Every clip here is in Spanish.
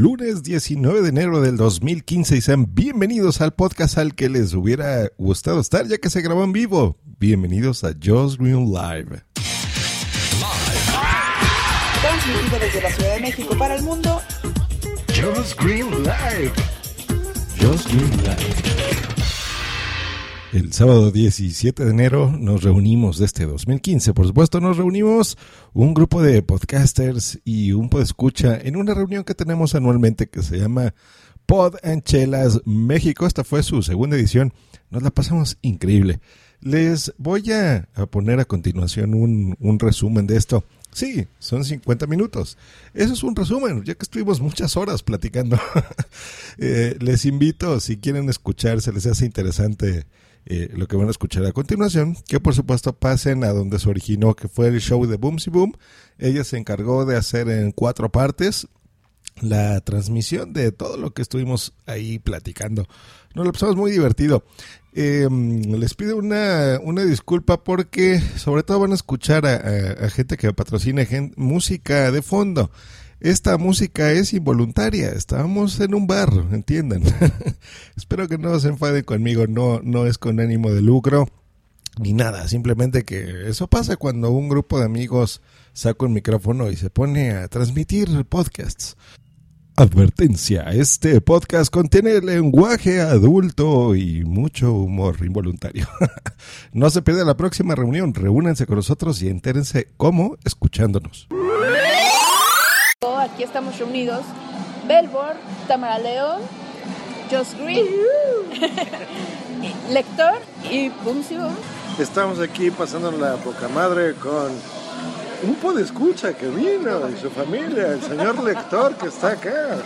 Lunes 19 de enero del 2015 y sean bienvenidos al podcast al que les hubiera gustado estar ya que se grabó en vivo. Bienvenidos a Just Green Live. Transmitido desde la Ciudad de México para el mundo. Just Green Live. Just Green Live. El sábado 17 de enero nos reunimos de este 2015. Por supuesto, nos reunimos un grupo de podcasters y un escucha en una reunión que tenemos anualmente que se llama Pod and Chelas México. Esta fue su segunda edición. Nos la pasamos increíble. Les voy a, poner a continuación un, un resumen de esto. Sí, son 50 minutos. Eso es un resumen, ya que estuvimos muchas horas platicando. Eh, les invito, si quieren escuchar, se les hace interesante eh, lo que van a escuchar a continuación, que por supuesto pasen a donde se originó, que fue el show de Boomsy Boom. Ella se encargó de hacer en cuatro partes la transmisión de todo lo que estuvimos ahí platicando. Nos lo pasamos muy divertido. Em, les pido una, una, disculpa porque sobre todo van a escuchar a, gente que patrocina música de fondo. Esta música es involuntaria, estábamos en un bar, entiendan. Espero que no se enfaden conmigo, no, no es con ánimo de lucro ni nada, simplemente que eso pasa cuando un grupo de amigos saca un micrófono y se pone a transmitir podcasts. Advertencia, este podcast contiene lenguaje adulto y mucho humor involuntario. no se pierda la próxima reunión, reúnanse con nosotros y entérense cómo escuchándonos aquí estamos reunidos. Belbor, Tamara León, Josh Green, Lector y Bumsy Estamos aquí pasando la poca madre con un escucha que vino y su familia, el señor Lector que está acá.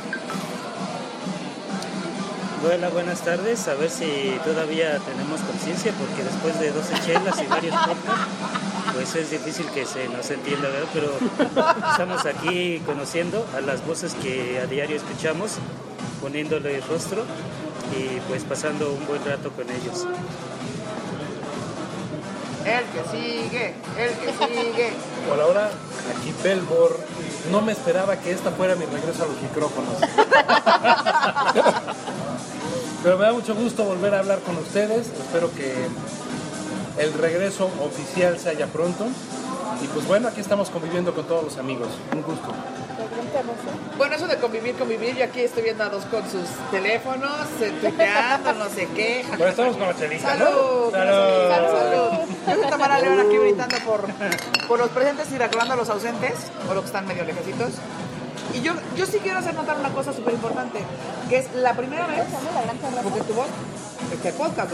Hola, buenas tardes. A ver si todavía tenemos conciencia, porque después de 12 chelas y varios podcasts, pues es difícil que se nos entienda, ¿verdad? Pero estamos aquí conociendo a las voces que a diario escuchamos, poniéndole rostro y pues pasando un buen rato con ellos. El que sigue, el que sigue. Hola, hola, aquí Belbor. No me esperaba que esta fuera mi regreso a los micrófonos. Pero me da mucho gusto volver a hablar con ustedes. Espero que el regreso oficial se haya pronto. Y pues bueno, aquí estamos conviviendo con todos los amigos. Un gusto. Bueno, eso de convivir, convivir, yo aquí estoy viendo a dos con sus teléfonos, tuiteando, no sé qué. Bueno, estamos con la chelita, ¡Salud! ¡Salud! ¡Salud! Yo soy Tamara León aquí gritando por, por los presentes y recordando a los ausentes, o los que están medio lejecitos. Y yo, yo sí quiero hacer notar una cosa súper importante, que es la primera vez, porque tu voz, este podcast,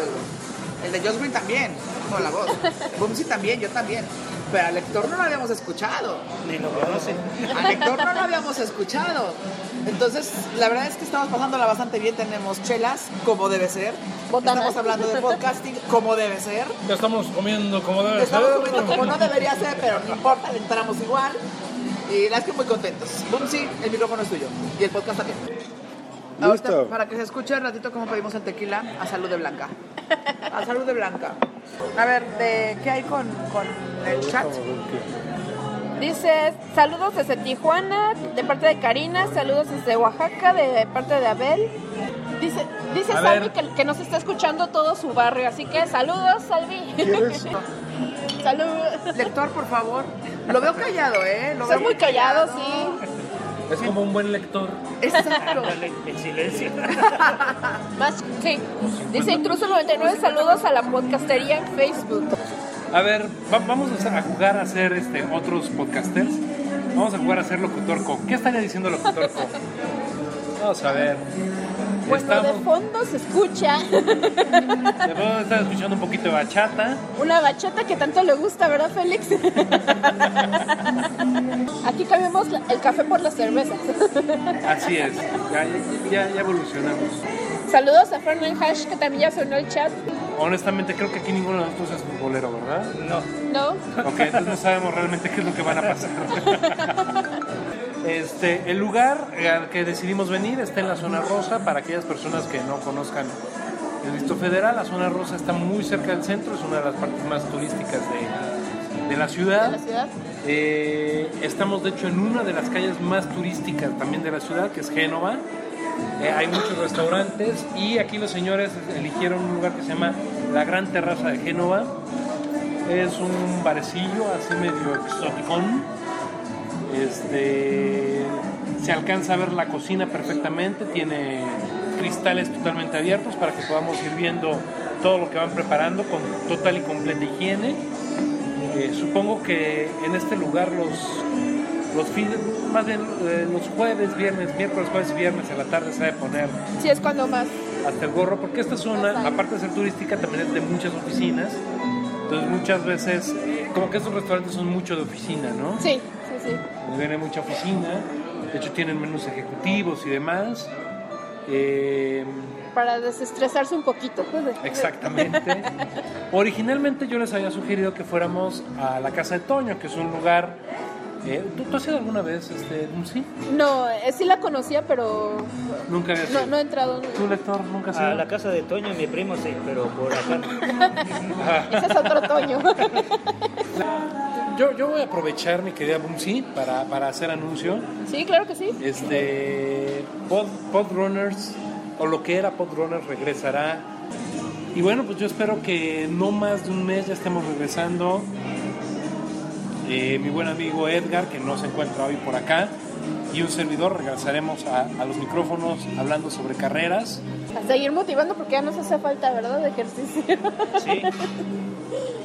el de Josh Green también, con la voz. Bumsy también, yo también. Pero al lector no lo habíamos escuchado. Ni lo conocen. Al lector no lo habíamos escuchado. Entonces, la verdad es que estamos pasándola bastante bien. Tenemos chelas, como debe ser. Estamos hablando de podcasting, como debe ser. Ya estamos comiendo como debe estamos ser. Estamos comiendo como no debería ser, pero no importa, entramos igual. Y la es que muy contentos. Bumsy, el micrófono es tuyo. Y el podcast también. Ahorita, para que se escuche un ratito cómo pedimos el tequila a salud de Blanca. A salud de Blanca. A ver, ¿de ¿qué hay con, con el chat? Dice, saludos desde Tijuana, de parte de Karina, saludos desde Oaxaca, de parte de Abel. Dice, dice Salvi que, que, nos está escuchando todo su barrio, así que saludos, Salvi. Salud. Lector, por favor. Lo veo callado, ¿eh? Lo veo muy callado, sí. Es como un buen lector. Exacto. en silencio. Más, sí. Dice Intruso 99, saludos a la podcastería en Facebook. A ver, vamos a jugar a ser este, otros podcasters. Vamos a jugar a ser locutor co. ¿Qué estaría diciendo locutor co? Vamos a ver. Pues de fondo se escucha. De fondo están escuchando un poquito de bachata. Una bachata que tanto le gusta, ¿verdad, Félix? Aquí cambiamos el café por la cerveza. Así es, ya, ya, evolucionamos. Saludos a Fernand Hash, que también ya sonó el chat. Honestamente, creo que aquí ninguno de nosotros es futbolero, ¿verdad? No. No. Ok, entonces no sabemos realmente qué es lo que van a pasar. Este, el lugar al que decidimos venir está en la zona rosa para aquellas personas que no conozcan el Distrito Federal. La zona rosa está muy cerca del centro, es una de las partes más turísticas de la ciudad. de la ciudad. Eh, estamos de hecho en una de las calles más turísticas también de la ciudad, que es Génova. Eh, hay muchos restaurantes y aquí los señores eligieron un lugar que se llama La Gran Terraza de Génova. Es un barecillo así medio exoticón. Este, se alcanza a ver la cocina perfectamente, tiene cristales totalmente abiertos para que podamos ir viendo todo lo que van preparando con total y completa higiene. Eh, supongo que en este lugar los, los fines, más bien eh, los jueves, viernes, miércoles, jueves y viernes en la tarde se debe poner Sí, es cuando más. hasta el gorro, porque esta zona, aparte de ser turística, también es de muchas oficinas. Entonces muchas veces, como que estos restaurantes son mucho de oficina, ¿no? Sí, sí, mucha oficina, de hecho tienen menús ejecutivos y demás. Eh, Para desestresarse un poquito. pues, Exactamente. Originalmente yo les había sugerido que fuéramos a la casa de Toño, que es un lugar. eh, ¿tú, tú has ido alguna vez, este, sí? No, eh, sí la conocía, pero Nunca habías no, no he entrado. ¿Tú, lector, nunca has A la casa de Toño, mi primo sí, pero por acá. Ese es otro Toño. Yo, yo voy a aprovechar, mi querida Bumsy, para, para hacer anuncio. Sí, claro que sí. Este, Pod, Podrunners, o lo que era Podrunners, regresará. Y bueno, pues yo espero que no más de un mes ya estemos regresando. Eh, mi buen amigo Edgar, que no se encuentra hoy por acá, y un servidor regresaremos a, a los micrófonos hablando sobre carreras. A seguir motivando porque ya nos hace falta, ¿verdad? De ejercicio. Sí,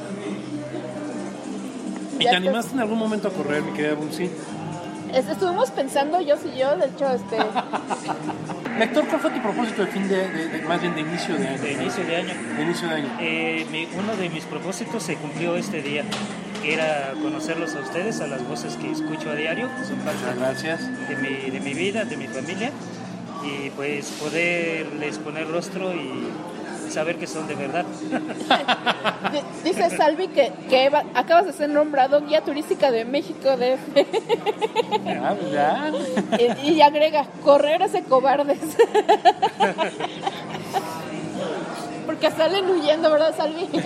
¿Y Ya te animaste en algún momento a correr, mi querida Bumsy? Es- Estuvimos pensando, yo y yo, de hecho, este, Lector, ¿cuál fue tu propósito de fin de, de- de- más bien de inicio de año? de inicio de año. De inicio de año. Eh, mi- uno de mis propósitos se cumplió este día, que era conocerlos a ustedes, a las voces que escucho a diario, que son parte Muchas gracias. de mi, de mi vida, de mi familia, y pues poderles poner rostro y saber que son de verdad. di- dice Salvi que, que acabas de ser nombrado guía turística de México. Ya, pues ya. y, y agrega, correr ese cobardes. Porque salen huyendo, ¿verdad, Salvi?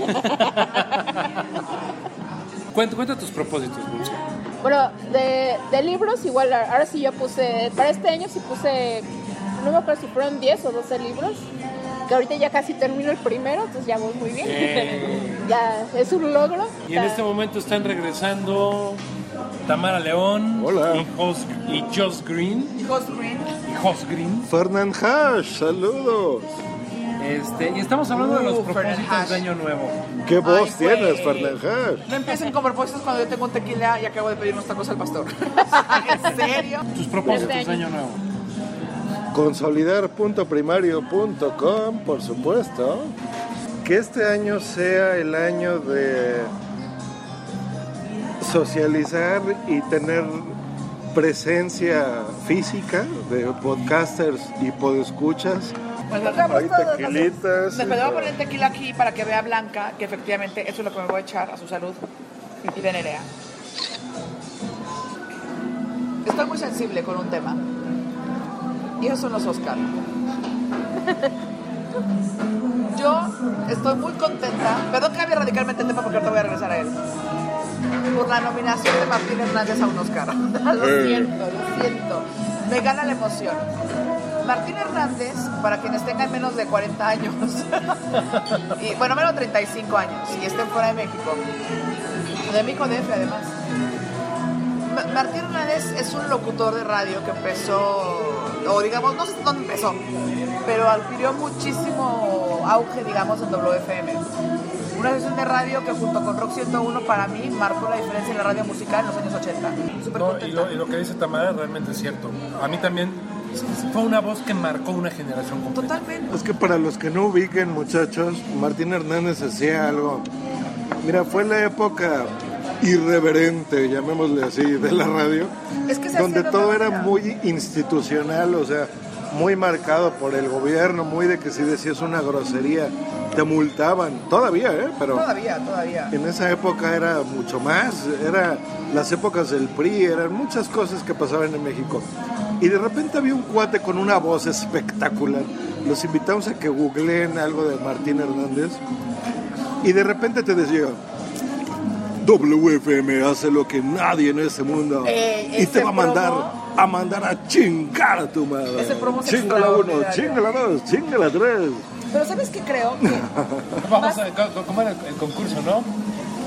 Cuenta, cuenta tus propósitos. Bueno, de, de libros, igual, ahora sí yo puse, para este año sí puse, no me acuerdo si fueron 10 o 12 libros, que ahorita ya casi termino el primero, entonces ya voy muy bien. Eh. ya es un logro. Y en este momento están regresando Tamara León Hola. y Jos, y Joss Green Y Host Green. y Jos Green. Fernand Hash, saludos. Este, y estamos hablando de los Uh, propósitos de año nuevo. ¿Qué voz Ay, tienes, Fernand Hash? No empiecen con propósitos cuando yo tengo un tequila y acabo de pedir unos tacos al pastor. ¿En serio? Tus propósitos Este de año nuevo. Consolidar.primario.com, por supuesto. Que este año sea el año de socializar y tener presencia física de podcasters y podescuchas. Pues Hay tequilitas. Les voy a poner tequila aquí para que vea Blanca que efectivamente eso es lo que me voy a echar a su salud y de Nerea. Estoy muy sensible con un tema. Y esos son los Oscar. Yo estoy muy contenta. Perdón que cambie radicalmente el tema porque ahorita voy a regresar a él. Por la nominación de Martín Hernández a un Oscar. lo siento, lo siento. Me gana la emoción. Martín Hernández, para quienes tengan menos de 40 años, y, bueno, menos de 35 años, y estén fuera de México, de México DF además. Ma- Martín Hernández es un locutor de radio que empezó, o digamos, no sé dónde empezó, pero adquirió muchísimo auge, digamos, en WFM. Una estación de radio que junto con Rock 101 para mí marcó la diferencia en la radio musical en los años 80. Súper No, y, lo, y lo que dice Tamara realmente es cierto. A mí también fue una voz que marcó una generación completa. Totalmente. Es que para los que no ubiquen, muchachos, Martín Hernández hacía algo. Mira, fue la época irreverente, llamémosle así, de la radio, Es que se donde todo era manera. muy institucional, o sea, muy marcado por el gobierno, muy de que si decías una grosería te multaban. Todavía, ¿eh? Pero Todavía, todavía. en esa época era mucho más, era las épocas del PRI, eran muchas cosas que pasaban en México. Y de repente había un cuate con una voz espectacular. Los invitamos a que googleen algo de Martín Hernández. Y de repente te decía, WFM hace lo que nadie en este mundo Eh, y te ese va a mandar promo- a mandar a chingar a tu madre. Ese promo Chingala uno, chingala dos, chingala tres. Pero ¿sabes qué creo? Que Vamos a co- ¿Cómo era el, el concurso, no?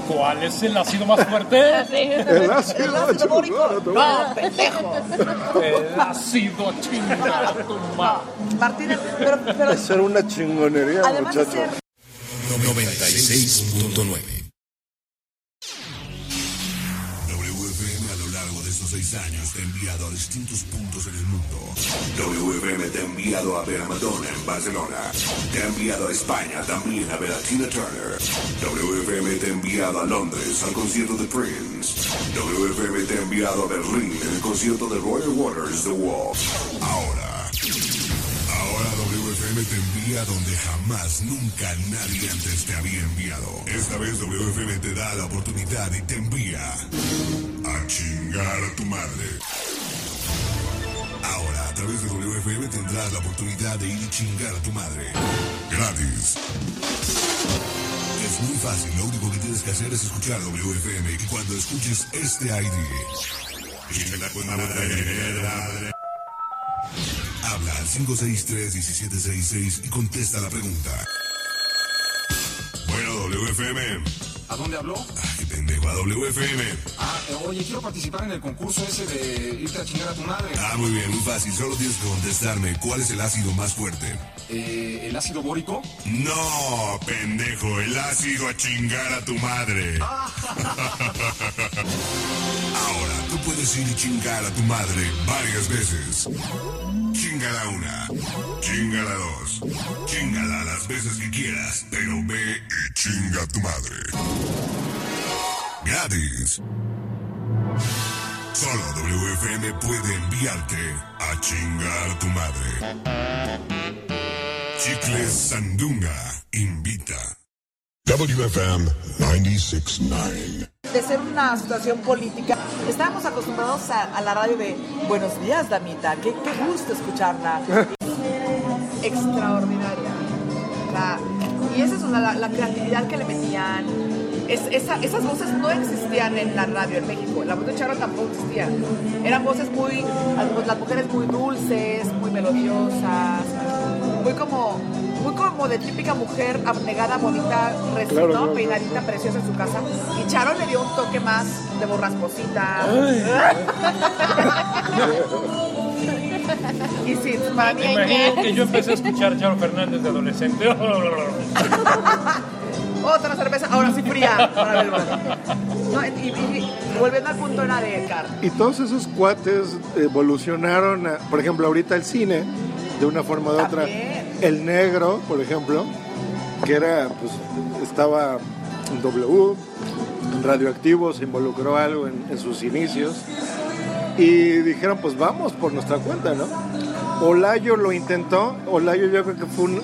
¿Cuál es el ácido más fuerte? El ácido, el ácido bórico. No, pendejo. El ácido chingada a tu. Martínez, pero, pero Eso era una chingonería, muchachos. ser 96.9. seis años te ha enviado a distintos puntos en el mundo. WFM te ha enviado a ver a Madonna en Barcelona. Te ha enviado a España también a ver a Tina Turner. WFM te ha enviado a Londres al concierto de Prince. WFM te ha enviado a Berlín en el concierto de Royal Waters The Wall. Ahora. Ahora WFM te envía donde jamás, nunca nadie antes te había enviado. Esta vez WFM te da la oportunidad y te envía a chingar a tu madre. Ahora, a través de WFM tendrás la oportunidad de ir y chingar a tu madre. Gratis. Es muy fácil, lo único que tienes que hacer es escuchar WFM y cuando escuches este ID. Habla al 563-1766 y contesta la pregunta. Bueno, WFM. ¿A dónde habló? Ay, pendejo, a WFM. Ah, oye, quiero participar en el concurso ese de irte a chingar a tu madre. Ah, muy bien, muy fácil. Solo tienes que contestarme cuál es el ácido más fuerte. Eh, ¿El ácido bórico? No, pendejo, el ácido a chingar a tu madre. Ahora, tú puedes ir y chingar a tu madre varias veces. Chingala una, chingala dos, chingala las veces que quieras, pero ve y chinga tu madre. Gratis. Solo WFM puede enviarte a chingar tu madre. Chicles Sandunga invita. WFM 969. de ser una situación política, estábamos acostumbrados a, a la radio de Buenos días, damita, qué, qué gusto escucharla. Extraordinaria. Y esa es una- la, la creatividad que le metían. Es- esa- esas voces no existían en la radio en México. La voz de Charo tampoco existía. Eran voces muy, las, las mujeres muy dulces, muy melodiosas, muy como, muy como de típica mujer abnegada, bonita, recién, Claro, peinadita, preciosa en su casa. Y Charo le dio un toque más de borrasposita. y sí, para mí Imaginen que yo empecé a escuchar Charo Fernández de adolescente. otra cerveza, ahora sí fría. para ver, bueno. No, y, y- y volviendo al punto era de Car. Y todos esos cuates evolucionaron, a- por ejemplo, ahorita el cine, de una forma u otra. También. El negro, por ejemplo, que era, pues, estaba en W, en radioactivo, se involucró algo en, en sus inicios. Y dijeron, pues vamos por nuestra cuenta, ¿no? Olayo lo intentó, Olayo yo creo que fue un,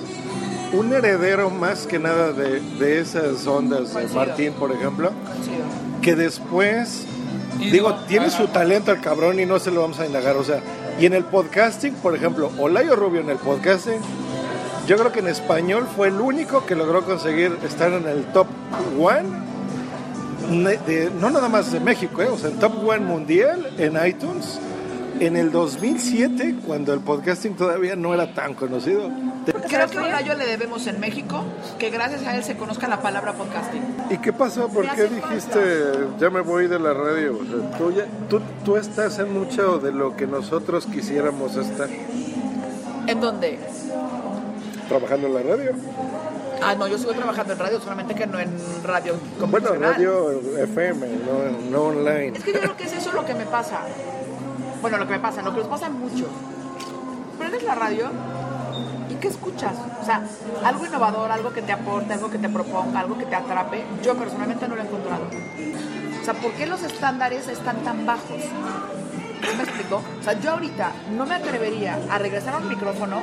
un heredero más que nada de, de esas ondas de. Martín, por ejemplo que después, digo, tiene su talento el cabrón y no se lo vamos a indagar, o sea, y en el podcasting, por ejemplo, Olayo Rubio en el podcasting, yo creo que en español fue el único que logró conseguir estar en el top one, ne- de- no nada más de México, ¿eh? o sea, en top one mundial en iTunes, en el 2007, cuando el podcasting todavía no era tan conocido. Creo que a Olayo le debemos en México que gracias a él se conozca la palabra podcasting. ¿Y qué pasó? ¿Por qué dijiste, ya me voy de la radio? O sea, tú, ya- tú, tú estás en mucho de lo que nosotros quisiéramos estar ¿En dónde? Trabajando en la radio. Ah, no, yo sigo trabajando en radio, solamente que no en radio Bueno, convencional. radio FM, no, no online. Es que yo creo que es eso lo que me pasa. Bueno, lo que me pasa, lo que nos pasa mucho. Prendes la radio y ¿qué escuchas? O sea, algo innovador, algo que te aporte, algo que te proponga, algo que te atrape. Yo personalmente no lo he encontrado. O sea, ¿por qué los estándares están tan bajos? ¿Sí ¿Me explico? O sea, yo ahorita no me atrevería a regresar a un micrófono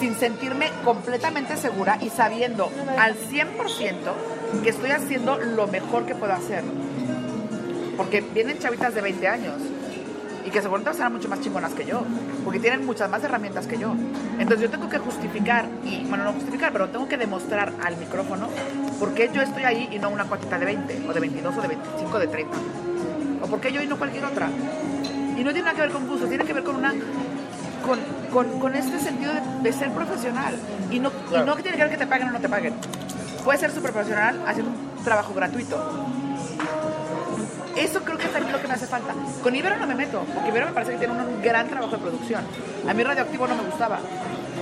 sin sentirme completamente segura y sabiendo al 100% que estoy haciendo lo mejor que puedo hacer. Porque vienen chavitas de 20 años y que seguramente serán mucho más chingonas que yo, porque tienen muchas más herramientas que yo. Entonces yo tengo que justificar, y bueno, no justificar, pero tengo que demostrar al micrófono por qué yo estoy ahí y no una cuatita de 20, o de 22, o de 25, de 30. O por qué yo y no cualquier otra. Y no tiene nada que ver con gusto, tiene que ver con una con, con, con este sentido de, de ser profesional. Y no, y no que tiene que ver que te paguen o no te paguen. Puedes ser súper profesional haciendo un trabajo gratuito. Eso creo que es también lo que me hace falta. Con Ibero no me meto, porque Ibero me parece que tiene un, un gran trabajo de producción. A mí Radioactivo no me gustaba,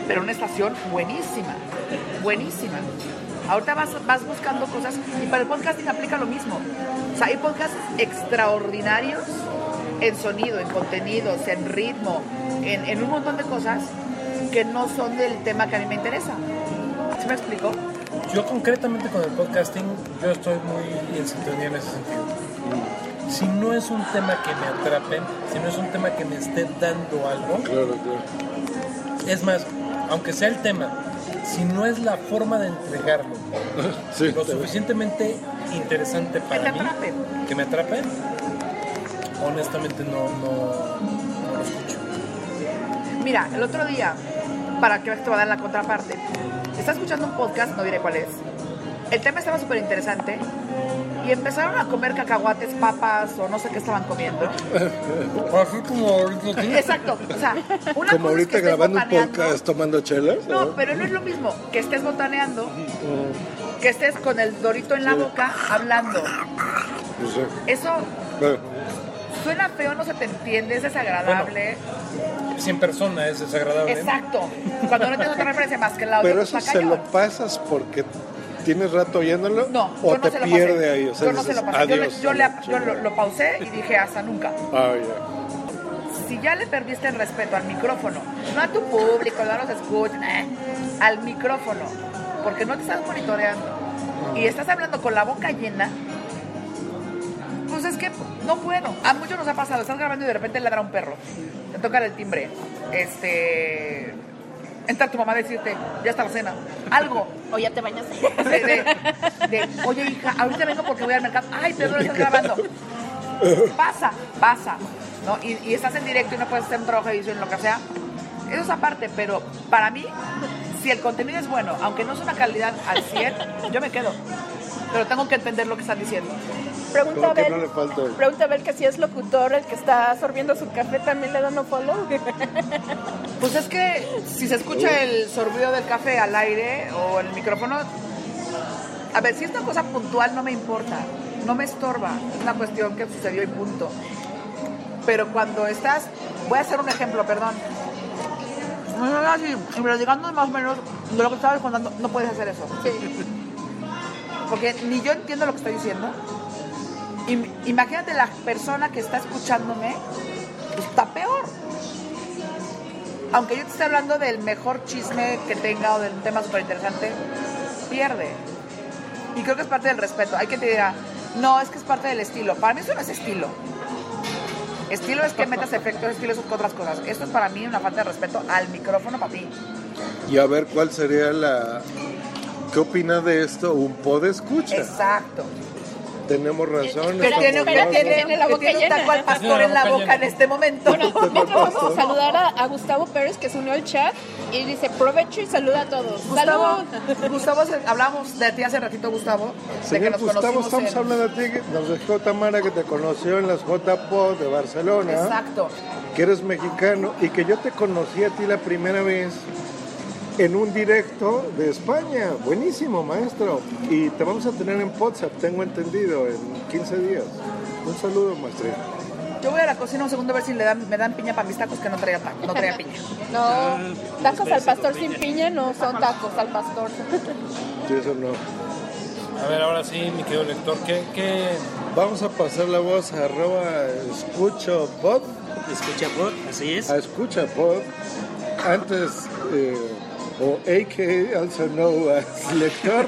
pero una estación buenísima, buenísima. Ahorita vas, vas buscando cosas y para el podcasting aplica lo mismo. O sea, hay podcasts extraordinarios en sonido, en contenidos, en ritmo, en, en un montón de cosas que no son del tema que a mí me interesa. ¿Sí me explico? Yo concretamente con el podcasting, yo estoy muy en sintonía en ese sentido. Si no es un tema que me atrape, si no es un tema que me esté dando algo, Claro, claro. es más, aunque sea el tema, si no es la forma de entregarlo Sí, lo suficientemente interesante Que para te mí, atrape. que me atrape, honestamente no, no, no lo escucho. Mira, el otro día, para que veas que te va a dar la contraparte, estaba escuchando un podcast, no diré cuál es. El tema estaba súper interesante y empezaron a comer cacahuates, papas o no sé qué estaban comiendo. Así como ahorita aquí. Exacto. O sea, una Como cosa es ahorita que estés grabando un podcast tomando chelas. No, pero no es lo mismo que estés botaneando, que estés con el dorito en la boca hablando. No sé. Eso Bueno, suena feo, no se te entiende, es desagradable. Si en persona es desagradable. Exacto. Cuando no tienes otra referencia más que el audio, pero pues, eso se cañón. lo pasas porque tienes rato oyéndolo No, o yo no te se lo pierde pasé. ahí. O sea, yo no se lo pasé. Yo, le- adiós. yo le- adiós, yo lo, lo pausé y dije hasta nunca. Ah. Si ya le perdiste el respeto al micrófono, no a tu público, no los escuchan, eh, al micrófono, porque no te estás monitoreando y estás hablando con la boca llena, pues es que no puedo. A muchos nos ha pasado, estás grabando y de repente ladra un perro, te toca el timbre, este, entra tu mamá a decirte, ya está la cena, algo. O ya te bañas. De, de- de, oye hija, ahorita vengo porque voy al mercado. Ay, perdón, estás grabando. Pasa, pasa. ¿no? Y, y estás en directo y no puedes hacer un trabajo de edición, lo que sea. Eso es aparte, pero para mí, si el contenido es bueno, aunque no es una calidad al 100, yo me quedo. Pero tengo que entender lo que están diciendo. Pregunta no le falta. pregunta Abel que si es locutor el que está sorbiendo su café también le da no follow. Pues es que si se escucha el sorbido del café al aire o el micrófono, a ver, si es una cosa puntual no me importa, no me estorba, es una cuestión que sucedió y punto. Pero cuando estás, voy a hacer un ejemplo, perdón. Lo digan más o menos de lo que estabas contando, no puedes hacer eso. Sí. Porque ni yo entiendo lo que estoy diciendo. Im- Imagínate la persona que está escuchándome, pues, está peor. Aunque yo te esté hablando del mejor chisme que tenga o del tema súper interesante, pierde. Y creo que es parte del respeto. Hay que te dirá, no, es que es parte del estilo. Para mí eso no es estilo. Estilo es que metas efectos, estilo es otras cosas. Esto es para mí una falta de respeto al micrófono para ti. Y a ver cuál sería la. ¿Qué opina de esto? Un pod escucha. Exacto. Tenemos razón. Que estamos tiene, tiene- tiene la boca tiene un llena. taco al pastor en la boca en este momento. Bueno, mientras vamos a saludar a, a Gustavo Pérez que se unió al chat y dice provecho y saluda a todos. Gustavo, ¡Salud! Gustavo, hablamos de ti hace ratito, Gustavo. de que Señor nos Gustavo, estamos en- hablando de ti. Nos dejó Tamara que te conoció en las J-Pod de Barcelona. Exacto. que eres mexicano y que yo te conocí a ti la primera vez en un directo de España. Buenísimo, maestro. Y te vamos a tener en WhatsApp, tengo entendido, en 15 días. Un saludo, maestro. Yo voy a la cocina un segundo a ver si le dan, me dan piña para mis tacos que no traía, ta- no traía piña. No, tacos al pastor sin piña. no son tacos al pastor. Sí, eso no. A ver, ahora sí, mi querido lector, ¿qué, qué Vamos a pasar la voz a arroba escucho pod, Escucha por, así es. a escucha pod, antes, eh, o AK, also known as lector,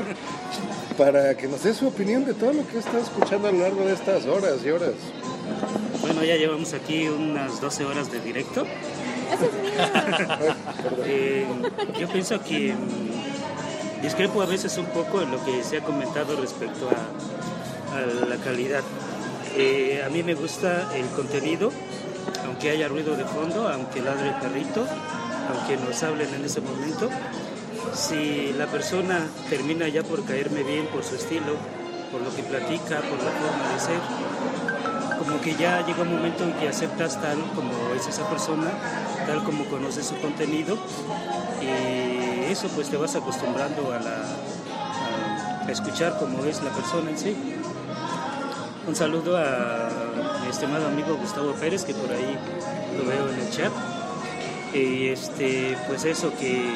para que nos dé su opinión de todo lo que está escuchando a lo largo de estas horas y horas. Bueno, ya llevamos aquí unas 12 horas de directo. Eh, yo pienso que mm, discrepo a veces un poco en lo que se ha comentado respecto a, a la calidad. Eh, a mí me gusta el contenido, aunque que haya ruido de fondo, aunque ladre el perrito, aunque nos hablen en ese momento. Si la persona termina ya por caerme bien por su estilo, por lo que platica, por la forma de ser, como que ya llega un momento en que aceptas tal como es esa persona, tal como conoces su contenido, y eso pues te vas acostumbrando a, la, a escuchar cómo es la persona en sí. Un saludo a mi estimado amigo Gustavo Pérez, que por ahí lo veo en el chat. Y este, pues eso, que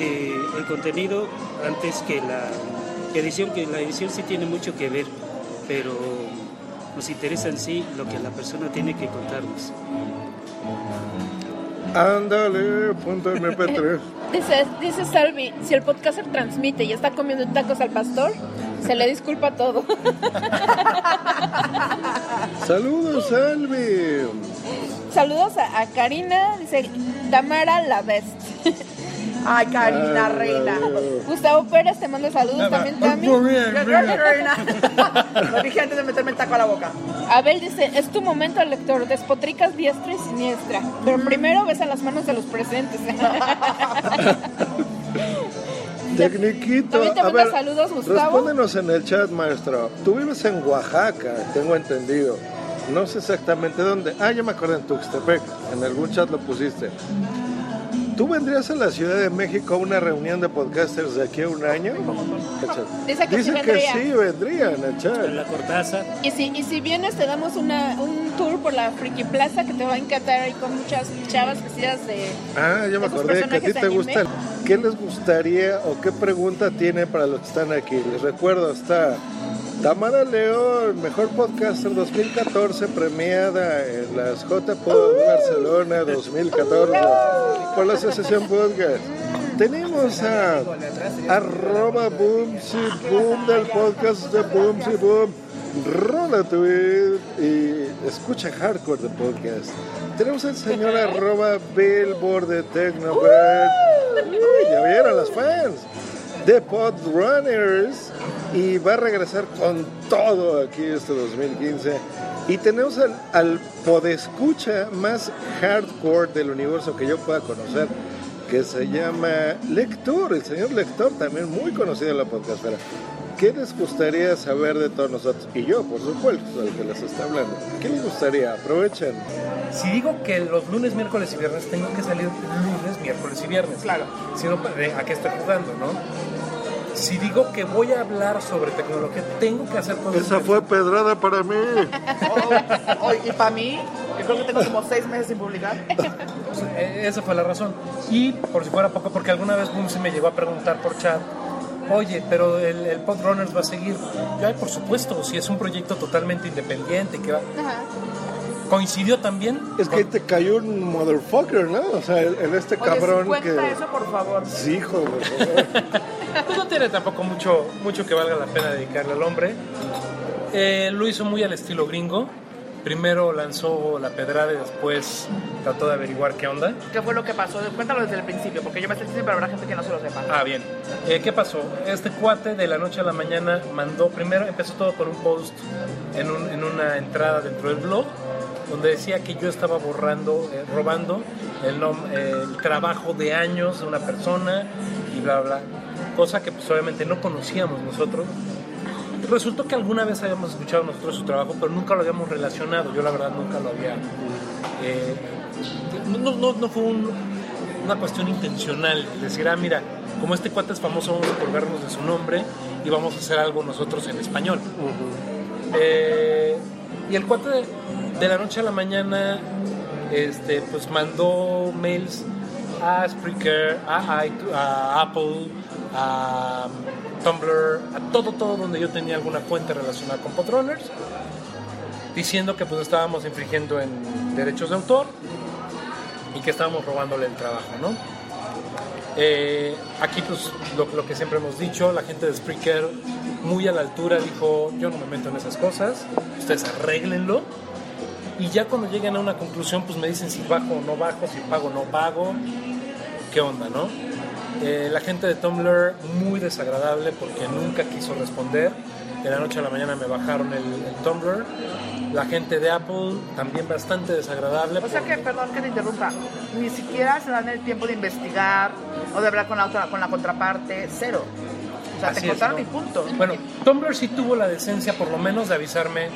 eh, el contenido antes que la edición, que la edición sí tiene mucho que ver, pero nos interesa en sí lo que la persona tiene que contarnos. Ándale, punto MP3. Dice, dice Salvi, si el podcaster transmite y está comiendo tacos al pastor, se le disculpa todo. Saludos, Salvi. Saludos a, a Karina, dice Tamara la best. Ay, Karina, Ay, reina. ay, Gustavo Pérez te manda saludos también, Tami. Gracias, reina. Lo dije antes de meterme el taco a la boca. Abel dice, es tu momento, lector, despotricas diestra y siniestra, pero primero besa las manos de los presentes. Tecniquito. También te A manda ver, saludos, Gustavo. Respóndenos en el chat, maestro. Tú vives en Oaxaca, tengo entendido. No sé exactamente dónde. Ah, ya me acordé en Tuxtepec. En algún chat lo pusiste. ¿Tú vendrías a la Ciudad de México a una reunión de podcasters de aquí a un año? Dice que sí Dice que sí, vendría en el chat. En la cortaza, Y si, y si vienes, te damos una, un tour por la Friki Plaza que te va a encantar ahí con muchas chavas vestidas de... Ah, ya me acordé que a ti te gustan. ¿Qué les gustaría o qué pregunta tiene para los que están aquí? Les recuerdo, está Tamara León, mejor podcaster 2014, premiada en las JPod Barcelona 2014 por la Asociación Podcast. Tenemos a arroba Boomsy Boom del podcast de Boomsy Boom. Rola tweet y escucha hardcore de podcast. Tenemos al señor arroba Billboard de Tecnobird. Uy, ya vieron las fans de Podrunners y va a regresar con todo aquí este 2015. Y tenemos al, al podescucha más hardcore del universo que yo pueda conocer, que se llama Lector, el señor Lector, también muy conocido en la podcastera. ¿Qué les gustaría saber de todos nosotros? Y yo, por supuesto, el que les está hablando. ¿Qué les gustaría? Aprovechen. Si digo que los lunes, miércoles y viernes tengo que salir lunes, miércoles y viernes. Claro. Si no, ¿de ¿a qué estoy jugando, no? Si digo que voy a hablar sobre tecnología, tengo que hacer cosas. Esa fue pedrada para mí. Oh, oh, y para mí, que creo que tengo como seis meses sin publicar. Eh, Esa fue la razón. Y por si fuera poco, porque alguna vez Boom se me llegó a preguntar por chat, oye, pero el, el Podrunners va a seguir. Yo, "Ay, por supuesto, si es un proyecto totalmente independiente que va. Coincidió también. Es que ahí te cayó un motherfucker, ¿no? O sea, el, el este Oye, cabrón si cuenta que... eso, por favor. Sí, hijo. Pues no tiene tampoco mucho, mucho que valga la pena dedicarle al hombre. Eh, lo hizo muy al estilo gringo. Primero lanzó la pedrada y después trató de averiguar qué onda. ¿Qué fue lo que pasó? Cuéntalo desde el principio, porque yo me estoy pero habrá gente que no se lo sepa. Ah, bien. Eh, ¿Qué pasó? Este cuate de la noche a la mañana mandó, primero empezó todo con un post en, un- en una entrada dentro del blog, donde decía que yo estaba borrando, eh, robando el, nom- eh, el trabajo de años de una persona y bla, bla. Cosa que pues obviamente no conocíamos nosotros. Resultó que alguna vez habíamos escuchado nosotros su trabajo, pero nunca lo habíamos relacionado. Yo la verdad nunca lo había... eh, no, no, no fue un- una cuestión intencional. Decir, ah, mira, como este cuate es famoso, vamos a colgarnos de su nombre y vamos a hacer algo nosotros en español. Eh, y el cuate de, de la noche a la mañana este, pues mandó mails a Spreaker, a, iTunes, a Apple, a Tumblr, a todo, todo donde yo tenía alguna cuenta relacionada con Podrunners, diciendo que pues estábamos infringiendo en derechos de autor y que estábamos robándole el trabajo, ¿no? Eh, aquí pues lo, que siempre hemos dicho, la gente de Spreaker muy a la altura dijo, yo no me meto en esas cosas, ustedes arréglenlo y ya cuando lleguen a una conclusión pues me dicen si bajo o no bajo, si pago o no pago, qué onda, ¿no? Eh, la gente de Tumblr muy desagradable porque nunca quiso responder, de la noche a la mañana me bajaron el, el Tumblr. La gente de Apple también bastante desagradable. O sea que, perdón que te interrumpa, ni siquiera se dan el tiempo de investigar o de hablar con la, otra, con la contraparte, cero. O sea, Así te ¿no? mi punto. Bueno, Tumblr sí tuvo la decencia por lo menos de avisarme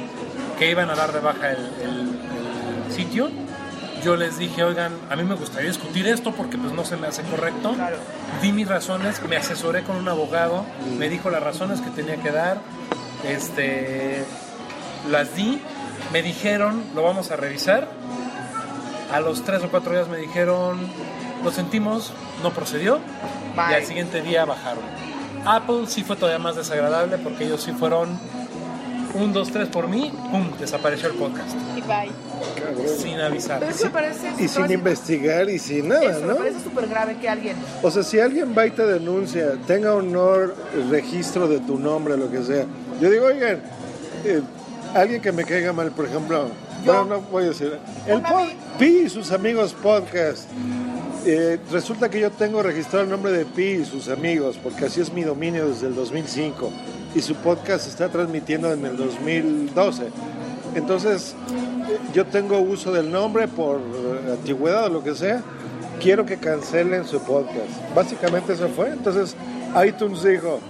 que iban a dar de baja el, el- el sitio. Yo les dije, oigan, a mí me gustaría discutir esto porque pues no se me hace correcto. Claro. Di mis razones, me asesoré con un abogado, me dijo las razones que tenía que dar, este, las di, me dijeron, lo vamos a revisar. A los tres o cuatro días me dijeron, lo sentimos, no procedió. Y Bye. al siguiente día bajaron. Apple sí fue todavía más desagradable porque ellos sí fueron un, dos, tres por mí, pum, desapareció el podcast. Y bye. Sin avisar. Pero eso me parece... Y sin investigar y sin nada, Eso me ¿no? parece súper grave que alguien... O sea, si alguien va y te denuncia, tenga honor, registro de tu nombre, lo que sea. Yo digo, oigan, eh, alguien que me caiga mal, por ejemplo, Yo. bueno, no voy a decir, el pod- Pi y sus amigos podcast. Eh, resulta que yo tengo registrado el nombre de Pi y sus amigos, porque así es mi dominio desde el 2005. Y su podcast se está transmitiendo en el 2012. Entonces, yo tengo uso del nombre por eh, antigüedad o lo que sea. Quiero que cancelen su podcast. Básicamente eso fue. Entonces, iTunes dijo,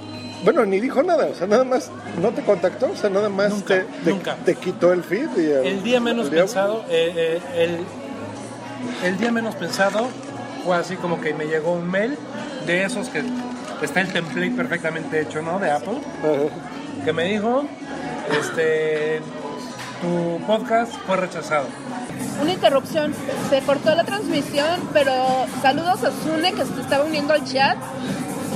bueno, ni dijo nada, o sea, nada más no te contactó, o sea, nada más Nunca, te, te- nunca. te quitó el feed. Y El día menos el día- pensado, eh, eh, el, el día menos pensado fue así como que me llegó un mail de esos que está el template perfectamente hecho, ¿no? De Apple, que me dijo, este, tu podcast fue rechazado. Una interrupción. Se cortó la transmisión, pero saludos a Sune que se estaba uniendo al chat.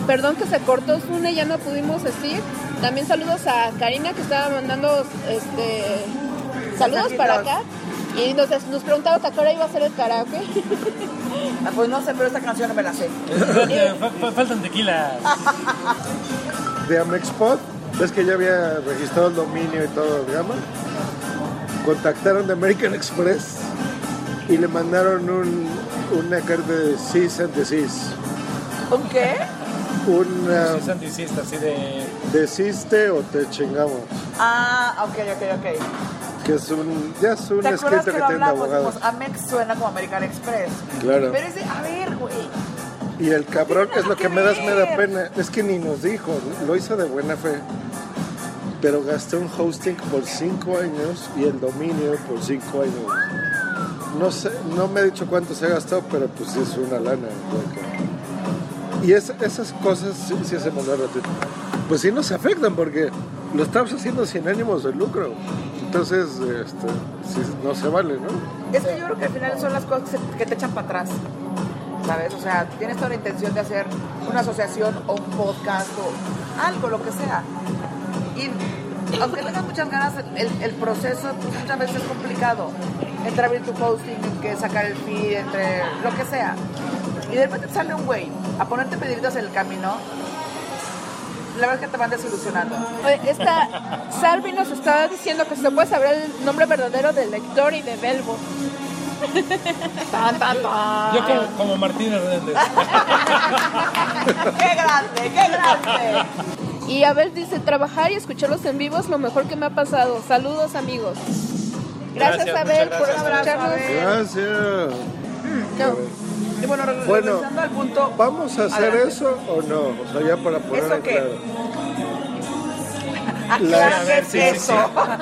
Perdón que se cortó Sune, ya no pudimos decir. También saludos a Karina que estaba mandando este saludos para acá. Y nos, nos preguntaba que a qué hora iba a ser el karaoke. Ah, Pues no sé, pero esta canción no me la sé. Fa- Faltan tequila. de Amexpod, ves que ya había registrado el dominio y todo, digamos. Contactaron de American Express y le mandaron un, una carta de cease and desist. ¿Un qué? Una Sí, santicista, así de... desiste o te chingamos. Ah, ok, ok, ok. Que es un, ya es un ¿Te escrito que que hablamos? abogados. Amex suena como American Express. Claro. Pero es de, a ver, güey. Y el cabrón, tiene es lo que que me das, me da pena. Es que ni nos dijo, lo hizo de buena fe. Pero gasté un hosting por cinco años y el dominio por cinco años. No sé, no me ha dicho cuánto se ha gastado, pero pues es una lana. Y es- esas cosas sí, sí hacemos la. Pues sí nos afectan porque lo estamos haciendo sin ánimos de lucro. Entonces, este, sí, no se vale, ¿no? Es que yo creo que al final son las cosas que te echan para atrás. ¿Sabes? O sea, tienes toda la intención de hacer una asociación o un podcast o algo, lo que sea. Y aunque tengas muchas ganas, el, el proceso pues, muchas veces es complicado. Entre abrir tu posting, que sacar el feed, entre lo que sea. Y de repente te sale un güey a ponerte pedritas en el camino. La verdad es que te van desilusionando. Esta Salvi nos estaba diciendo que se puede saber el nombre verdadero del lector y de Belbo. Tan, tan, tan. Yo como, como Martín Hernández. ¡Qué grande! ¡Qué grande! Y Abel dice, trabajar y escucharlos en vivo es lo mejor que me ha pasado. Saludos amigos. Gracias, Gracias, Abel por escucharnos. Gracias. No. Y bueno, Bueno, regresando al punto. ¿Vamos a hacer Adelante. eso o no? O sea, ya para poner ¿Eso en qué? claro. Aclara A qué ver, es sí, sí, eso.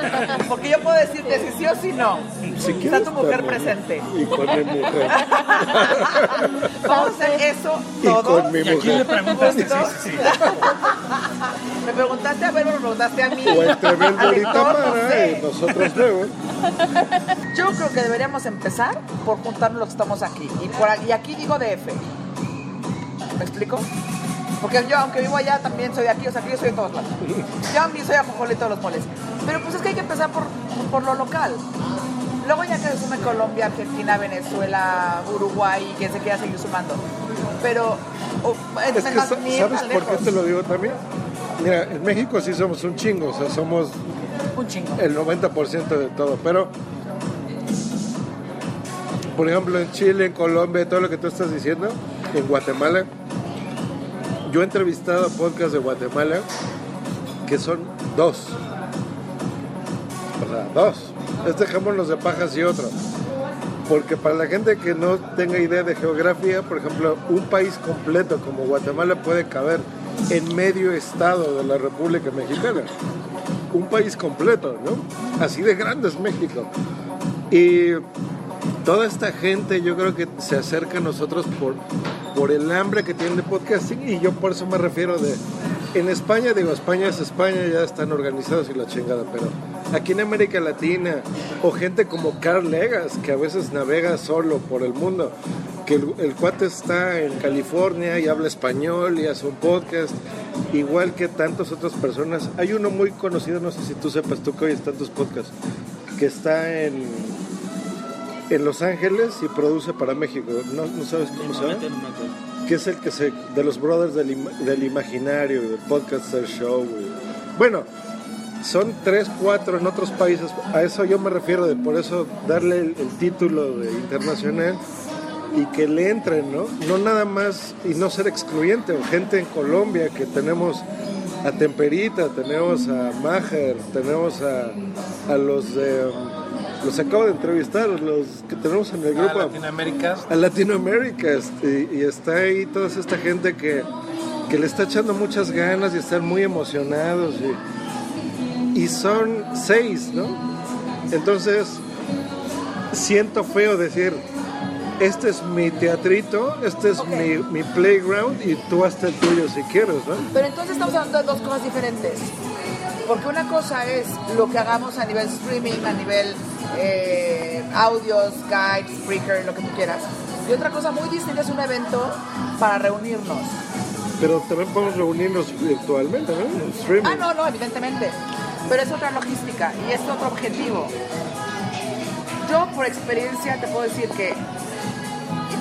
Porque yo puedo decirte si sí o si no. Si Está quieres, tu mujer también. presente. Y con mi mujer. Vamos a hacer eso Y todo. con mi ¿Y a quién le mujer. preguntaste? Sí, Justo. sí, sí. Me preguntaste a ver o me preguntaste a mí. Nosotros luego. Yo creo que deberíamos empezar por juntarnos los que estamos aquí. Y, por, y aquí digo DF. ¿Me explico? Porque yo, aunque vivo allá, también soy de aquí, o sea, que yo soy de todos lados. Yo a mí soy ajojole de todos los moles. Pero pues es que hay que empezar por, por lo local. Luego ya que se sume Colombia, Argentina, Venezuela, Uruguay, y quien se quiera seguir sumando. Pero... o- Es que, ¿sabes por qué te lo digo también? Mira, en México sí somos un chingo, o sea, somos Un chingo. el 90% de todo, pero por ejemplo en Chile, en Colombia, todo lo que tú estás diciendo, en Guatemala, yo he entrevistado a podcasts de Guatemala que son Dos. O sea, dos. Este dejémonos de pajas y otro. Porque para la gente que no tenga idea de geografía, por ejemplo, un país completo como Guatemala puede caber en medio estado de la República Mexicana. Un país completo, ¿no? Así de grande es México. Y toda esta gente yo creo que se acerca a nosotros por, por el hambre que tienen de podcasting y yo por eso me refiero de... En España, digo, España es España, ya están organizados y la chingada, pero aquí en América Latina, o gente como Carl Legas, que a veces navega solo por el mundo, que el, el cuate está en California y habla español y hace un podcast, igual que tantas otras personas. Hay uno muy conocido, no sé si tú sepas, tú que oyes tantos podcasts, que está en, en Los Ángeles y produce para México. ¿No, no sabes cómo se llama? Que es el que se de los brothers del, del imaginario del podcaster show bueno son tres cuatro en otros países a eso yo me refiero de por eso darle el, el título de internacional y que le entren no no nada más y no ser excluyente o gente en Colombia que tenemos a Temperita tenemos a Maher tenemos a, a los de um, los acabo de entrevistar los que tenemos en el Ah, grupo Latinoamérica. a Latinoamérica este, y, y está ahí toda esta gente que, que le está echando muchas ganas y están muy emocionados y, y son seis, ¿no? Entonces siento feo decir este es mi teatrito, este es Ok. mi, mi playground y tú hazte el tuyo si quieres, ¿no? Pero entonces estamos hablando de dos cosas diferentes. Porque una cosa es lo que hagamos a nivel streaming, a nivel eh, audios, guides, Spreaker, lo que tú quieras. Y otra cosa muy distinta es un evento para reunirnos. Pero también podemos reunirnos virtualmente, ¿no? Streaming. Ah, no, no, evidentemente. Pero es otra logística y es otro objetivo. Yo, por experiencia, te puedo decir que,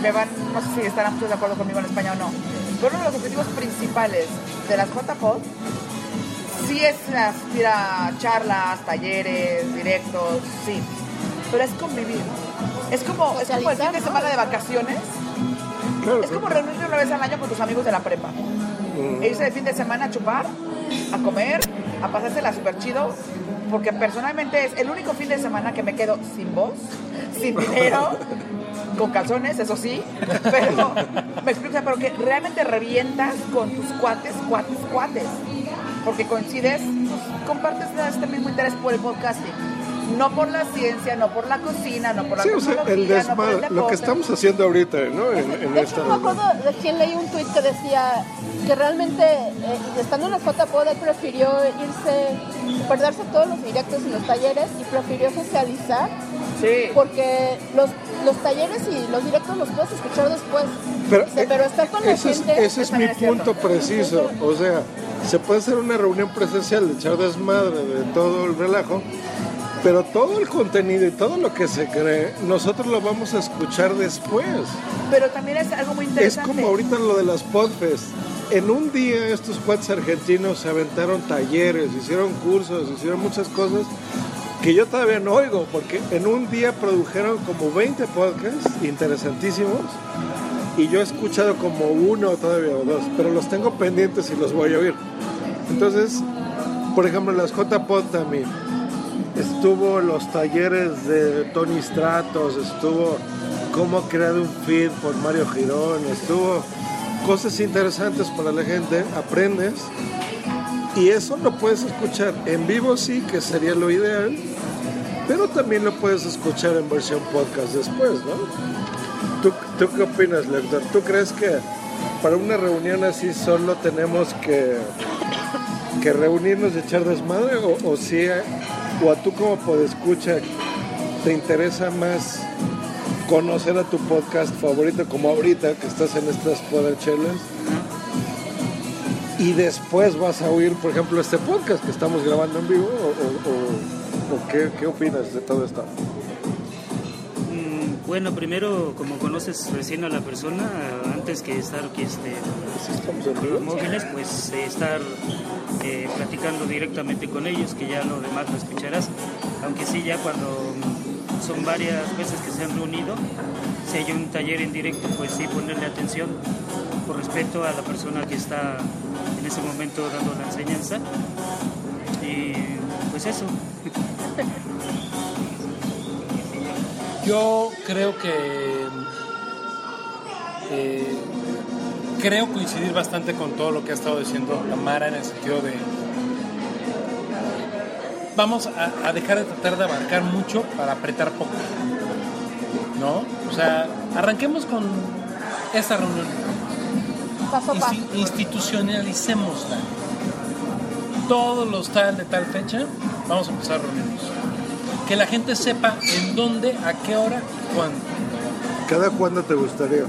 me van, no sé si estarán de acuerdo conmigo en España o no, pero uno de los objetivos principales de las JPod sí es asistir a charlas, talleres, directos, sí, pero es convivir. Es como, es como el fin de semana de vacaciones. Claro, Es como reunirte una vez al año con tus amigos de la prepa. E irse de fin de semana a chupar, a comer, a pasársela súper chido. Porque personalmente es el único fin de semana que me quedo sin voz, sin dinero, con calzones, eso sí. Pero me explico, pero que realmente revientas con tus cuates, cuates, cuates. Porque coincides, compartes este mismo interés por el podcasting. No por la ciencia, no por la cocina, no por la Sí, o sea, el tecnología, no por el lo que estamos haciendo ahorita, ¿no? En, en De hecho, no me acuerdo de quién leí un tuit que decía que realmente, eh, estando en el JPod, él prefirió irse, perderse todos los directos y los talleres y prefirió socializar Sí. porque los, los talleres y los directos los puedes escuchar después. Pero, pero estar con la ese es, gente... ese es mi es punto preciso. O sea, se puede hacer una reunión presencial de echar desmadre de todo el relajo, pero todo el contenido y todo lo que se cree, nosotros lo vamos a escuchar después. Pero también es algo muy Es interesante. como ahorita lo de las podfest. En un día estos cuates argentinos se aventaron talleres, hicieron cursos, hicieron muchas cosas que yo todavía no oigo, porque en un día produjeron como 20 podcasts interesantísimos y yo he escuchado como uno todavía o dos, pero los tengo pendientes y los voy a oír. Entonces, por ejemplo, las JPod también. Estuvo los talleres de Tony Stratos, estuvo cómo crear un feed por Mario Girón, estuvo cosas interesantes para la gente, aprendes y eso lo puedes escuchar en vivo sí, que sería lo ideal, pero también lo puedes escuchar en versión podcast después, ¿no? ¿Tú, tú qué opinas, Lector? ¿Tú crees que para una reunión así solo tenemos que, que reunirnos y echar desmadre o, o o a tú como podescucha te interesa más conocer a tu podcast favorito como ahorita que estás en estas podachelas y después vas a oír por ejemplo este podcast que estamos grabando en vivo o, o- o- o qué, qué opinas de todo esto Mm, Bueno, primero, como conoces recién a la persona, antes que estar que este, ¿Sí estamos en vivo? móviles, pues eh, estar eh, platicando directamente con ellos, que ya lo demás lo escucharás. Aunque sí, ya cuando mm, son varias veces que se han reunido, si hay un taller en directo, pues sí ponerle atención por respeto a la persona que está ese momento dando la enseñanza. Y pues eso. Yo creo que eh, creo coincidir bastante con todo lo que ha estado diciendo Tamara en el sentido de vamos a dejar de tratar de abarcar mucho para apretar poco. ¿No? O sea, arranquemos con esta reunión. Paso a paso. Insti- institucionalicémosla. Todos los tal de tal fecha, vamos a empezar a reunirnos. Que la gente sepa en dónde, a qué hora y cuándo. ¿Cada cuándo te gustaría?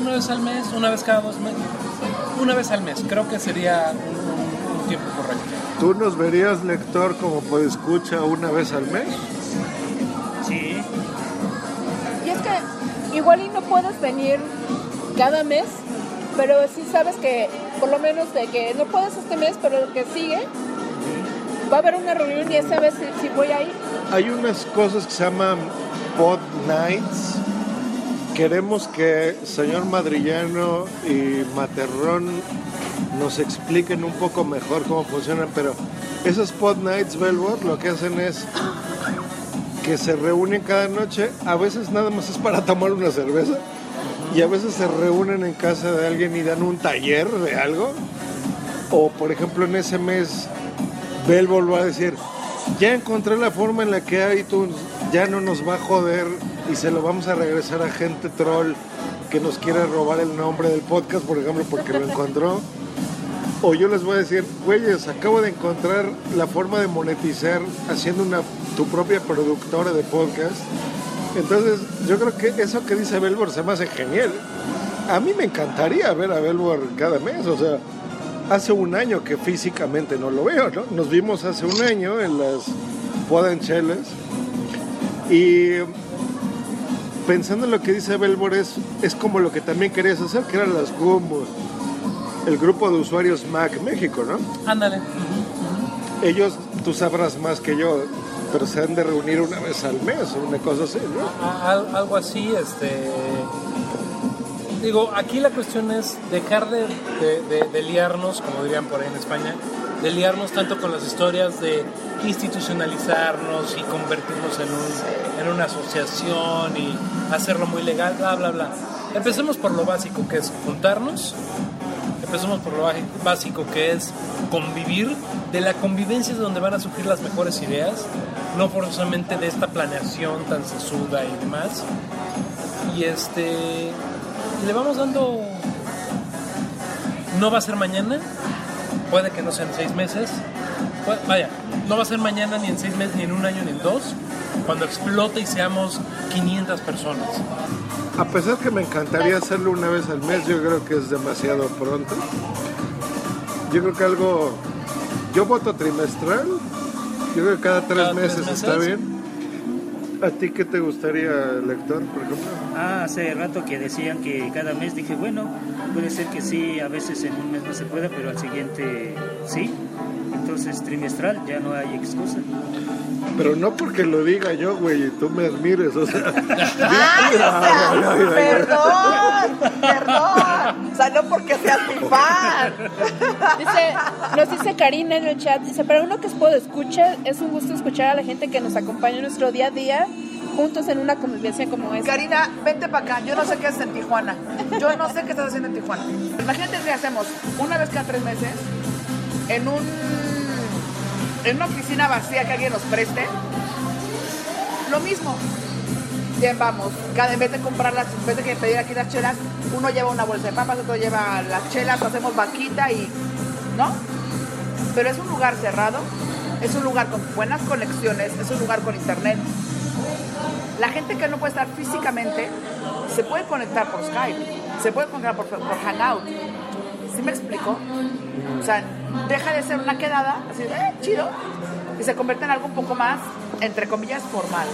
Una vez al mes, una vez cada dos meses. Una vez al mes, creo que sería un, un- un tiempo correcto. ¿Tú nos verías, lector, como puede escucha una vez al mes? Sí, Y es que igual y no puedes venir cada mes, pero sí sabes que por lo menos de que no puedes este mes, pero el que sigue va a haber una reunión y esa vez sí, sí voy a ir. Hay unas cosas que se llaman pod nights. Queremos que señor Madrillano y Materrón nos expliquen un poco mejor cómo funcionan, pero esos pod nights, Belbor, lo que hacen es que se reúnen cada noche, a veces nada más es para tomar una cerveza, y a veces se reúnen en casa de alguien y dan un taller de algo, o por ejemplo en ese mes Belbor va a decir, ya encontré la forma en la que iTunes ya no nos va a joder y se lo vamos a regresar a gente troll que nos quiere robar el nombre del podcast, por ejemplo, porque lo encontró. O yo les voy a decir, güeyes, acabo de encontrar la forma de monetizar haciendo una tu propia productora de podcast. Entonces, yo creo que eso que dice Belbor se me hace genial. A mí me encantaría ver a Belbor cada mes, o sea, hace un año que físicamente no lo veo, ¿no? Nos vimos hace un año en las Podanchelas y pensando en lo que dice Belbor es, es como lo que también querías hacer, que eran las GUM, el grupo de usuarios Mac México, ¿no? Ándale. Ellos, tú sabrás más que yo, pero se han de reunir una vez al mes, una cosa así, ¿no? Algo así, este. Digo, aquí la cuestión es dejar de, de- de- de liarnos, como dirían por ahí en España, de liarnos tanto con las historias de institucionalizarnos y convertirnos en, un- en una asociación y hacerlo muy legal, bla, bla, bla. Empecemos por lo básico que es juntarnos, empecemos por lo básico que es convivir. De la convivencia es donde van a surgir las mejores ideas, no forzosamente de esta planeación tan sesuda y demás. Y este. le vamos dando. No va a ser mañana, puede que no sean seis meses. Pu- Vaya, no va a ser mañana ni en seis meses, ni en un año, ni en dos. Cuando explote y seamos 500 personas. A pesar que me encantaría hacerlo una vez al mes, yo creo que es demasiado pronto. Yo creo que algo. Yo voto trimestral. Yo creo que cada tres, ¿Cada tres meses, meses? está bien. ¿A ti qué te gustaría, lector, por ejemplo? Ah, hace rato que decían que cada mes dije, bueno, puede ser que sí, a veces en un mes no se pueda, pero al siguiente sí. Entonces trimestral ya no hay excusa. Pero no porque lo diga yo, güey, y tú me admires, o sea. Ay, o sea, perdón, perdón. O sea, no porque seas mi fan. Dice, nos dice Karina en el chat, dice, para uno que es puedo escuchar, es un gusto escuchar a la gente que nos acompaña en nuestro día a día, juntos en una convivencia como esta. Karina, vente para acá. Yo no sé qué haces en Tijuana. Yo no sé qué estás haciendo en Tijuana. Imagínate que hacemos una vez cada tres meses en un en una oficina vacía que alguien nos preste. Lo mismo. Bien, vamos. Cada vez de comprar las, en vez de que pedir aquí las chelas, uno lleva una bolsa de papas, otro lleva las chelas, hacemos vaquita y. ¿No? Pero es un lugar cerrado, es un lugar con buenas conexiones, es un lugar con internet. La gente que no puede estar físicamente se puede conectar por Skype, se puede conectar por, por Hangout. ¿Sí me explico? O sea, deja de ser una quedada, así, eh, chido, y se convierte en algo un poco más, entre comillas, formal.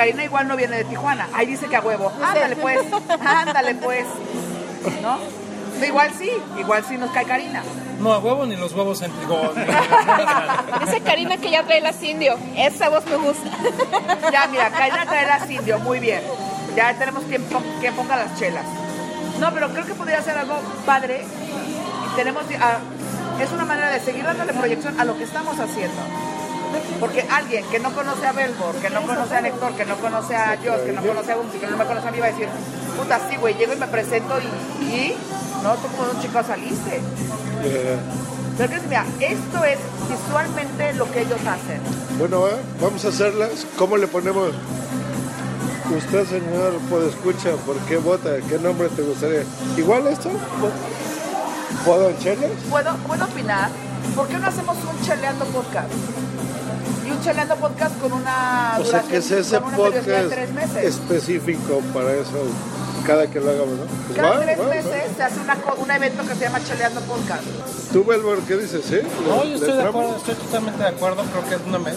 Karina igual no viene de Tijuana, ahí dice que a huevo, ándale pues, ándale pues, ¿no? Igual sí, igual sí nos cae Karina. No a huevo ni los huevos en ni- Dice Karina que ya trae las indio, esa voz me gusta. Ya, mira, Karina trae las indio, muy bien. Ya tenemos quien, pon- quien ponga las chelas. No, pero creo que podría ser algo padre. Y tenemos, ah, es una manera de seguir dándole proyección a lo que estamos haciendo. Porque alguien que no conoce a Belbor, que no conoce a Héctor, que no conoce a Joss, que no conoce a Bumsy, que no me conoce a mí, va a decir, puta, sí, güey, llego y me presento y, y no, tú como un chico saliste. Eh, Pero que mira, esto es visualmente lo que ellos hacen. bueno, ¿eh? vamos a hacerlas. ¿Cómo le ponemos? Usted, señor, puede escuchar, ¿por qué vota? ¿Qué nombre te gustaría? ¿Igual esto? ¿Puedo chelas? ¿Puedo, puedo opinar? ¿Por qué no hacemos un cheleando podcast? Y un cheleando podcast con una O sea, que es ese con una periodicidad de podcast tres meses. específico para eso, cada que lo hagamos, ¿no? Pues Cada va, tres va, va. meses se hace una un evento que se llama Cheleando Podcast. ¿Tú, Belbor, qué dices, sí? No, ¿Le- yo estoy de acuerdo, estoy totalmente de acuerdo, creo que es una vez.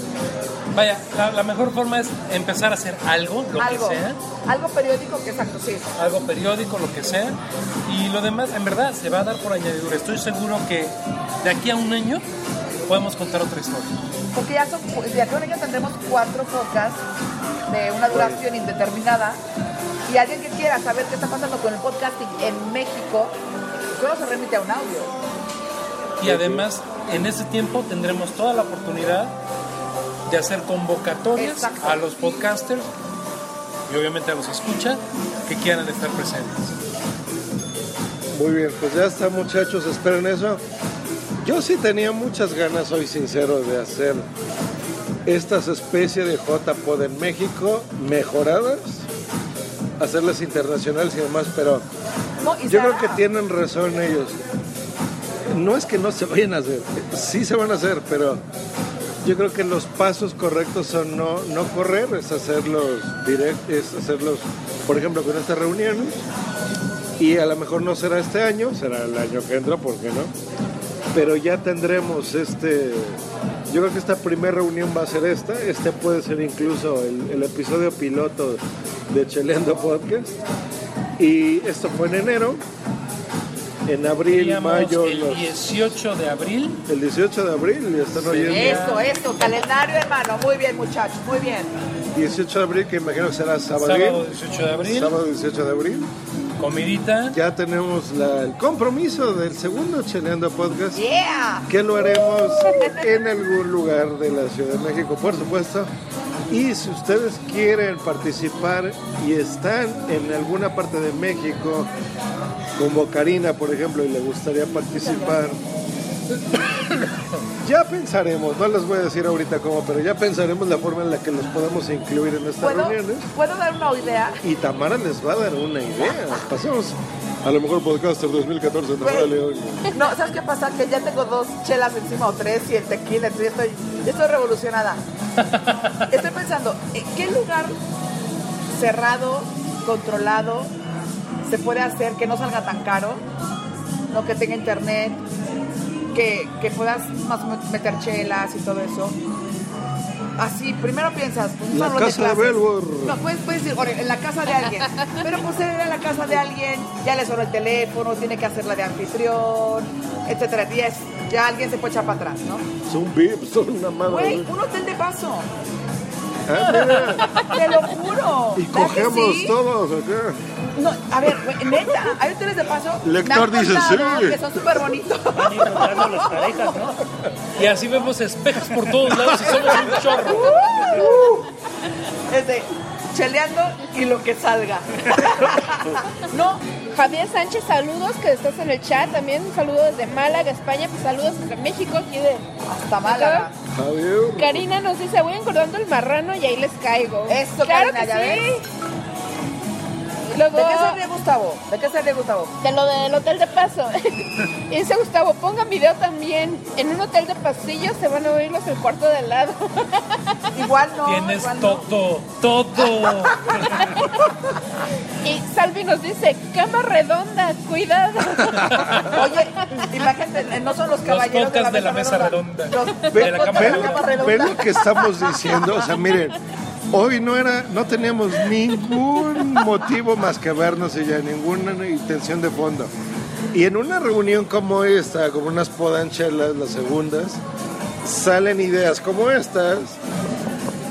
Vaya, la, la mejor forma es empezar a hacer algo, lo algo, que sea, algo periódico que exacto, sí. algo periódico, lo que sea, y lo demás, en verdad, se va a dar por añadidura. Estoy seguro que de aquí a un año podemos contar otra historia. Porque ya son, de aquí a un año tendremos cuatro podcasts de una duración indeterminada. Y alguien que quiera saber qué está pasando con el podcasting en México, solo se remite a un audio. Y además, en ese tiempo tendremos toda la oportunidad de hacer convocatorias Exacto. a los podcasters y obviamente a los escucha que quieran estar presentes. Muy bien, pues ya está, muchachos, esperen eso. Yo sí tenía muchas ganas, soy sincero, de hacer estas especies de JPod en México mejoradas, hacerlas internacionales y demás, pero yo creo que tienen razón ellos. No es que no se vayan a hacer, sí se van a hacer, pero yo creo que los pasos correctos son no, no correr, es hacerlos direct, es hacerlos, por ejemplo, con estas reuniones. Y a lo mejor no será este año, será el año que entra, ¿por qué no? Pero ya tendremos este. Yo creo que esta primera reunión va a ser esta. Este puede ser incluso el, el episodio piloto de Cheleando Podcast. Y esto fue en enero. En abril, mayo, el los- 18 de abril, el 18 de abril, ya están oyendo. Eso, eso, calendario de mano. Muy bien, muchachos, muy bien. 18 de abril, que imagino que será sábado. sábado 18 de abril, Sábado 18 de abril. Comidita. Ya tenemos la- el compromiso del segundo Cheleando Podcast. Yeah. que lo haremos en algún lugar de la Ciudad de México, por supuesto. Y si ustedes quieren participar y están en alguna parte de México, como Karina, por ejemplo, y le gustaría participar, ya pensaremos, no les voy a decir ahorita cómo, pero ya pensaremos la forma en la que los podemos incluir en estas ¿Puedo, reuniones. ¿Puedo dar una idea? Y Tamara les va a dar una idea. Pasemos a lo mejor podcaster 2014 Tamara Güey. León. No, ¿sabes qué pasa? Que ya tengo dos chelas encima o tres y el tequila, entonces estoy, estoy revolucionada. Estoy pensando, ¿en qué lugar cerrado, controlado, se puede hacer que no salga tan caro? No que tenga internet, que, que puedas más o menos meter chelas y todo eso. Así, primero piensas, pues, un La salón casa de clases. Belvoir. No, puedes, puedes decir, "Ore, en la casa de alguien. Pero pues él en la casa de alguien, ya le sonó el teléfono, tiene que hacerla de anfitrión, etcétera. Y ya alguien se puede echar para atrás, ¿no? Son VIP, son una madre. Güey, un hotel de paso. Ah. Te lo juro. Y ¿Verdad que cogemos sí? todos acá. No, a ver, güey, neta, hay hoteles de paso. Lector me han dice, sí. Que son súper bonitos. Y así vemos espejos por todos lados y somos un chorro. Este, cheleando y lo que salga. no, Javier Sánchez, saludos que estás en el chat también. Un saludo desde Málaga, España. Pues saludos desde México, aquí de. hasta Málaga. Karina nos dice, voy engordando el marrano y ahí les caigo. Eso, claro Karina, que ya sí. ves. Luego, ¿De qué se ríe Gustavo? ¿De qué se ríe Gustavo? de lo del hotel de paso. y dice Gustavo, pongan video también. En un hotel de pasillos se van a oír los del cuarto de al lado. Igual no. Tienes igual no. todo, todo. y Salvi nos dice, cama redonda, cuidado. Oye, imagínate, no son los caballeros podcasts de la mesa redonda. Los De la cama de Ven, la redonda. lo que estamos diciendo, o sea, miren, hoy no era, no teníamos ningún motivo más que vernos y ya ninguna intención de fondo. Y en una reunión como esta, como unas podanchelas, las segundas, salen ideas como estas.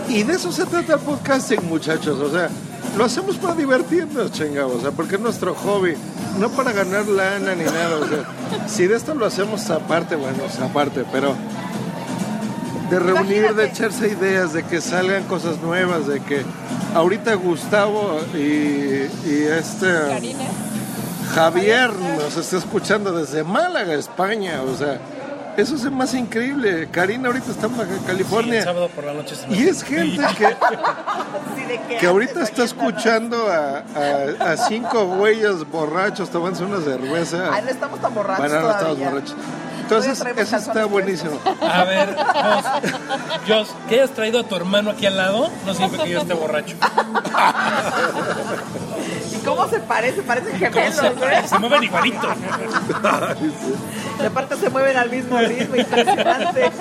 Y de eso se trata el podcasting, muchachos. O sea, lo hacemos para divertirnos, chingados. O sea, porque es nuestro hobby. no para ganar lana ni nada, o sea, si de esto lo hacemos aparte, bueno, aparte, pero de reunir, de echarse ideas, de que salgan cosas nuevas, de que ahorita Gustavo y, y este Karina. Javier nos está escuchando desde Málaga, España, o sea, eso es más increíble. Karina ahorita está en Baja Sí, el California. sábado por la noche se me Y es gente que, Sí, ¿de qué que ahorita está escuchando a, a- a cinco güeyes borrachos tomándose una cerveza. Ay, no estamos tan borrachos Bueno, no estamos borrachos. Entonces, eso está buenísimo. A ver, Jos, Jos, que hayas traído a tu hermano aquí al lado no significa que yo esté borracho. ¿Y cómo se parece? Parecen ¿Cómo gemelos, se, ¿eh? se mueven igualito. Y aparte se mueven al mismo ritmo, impresionante.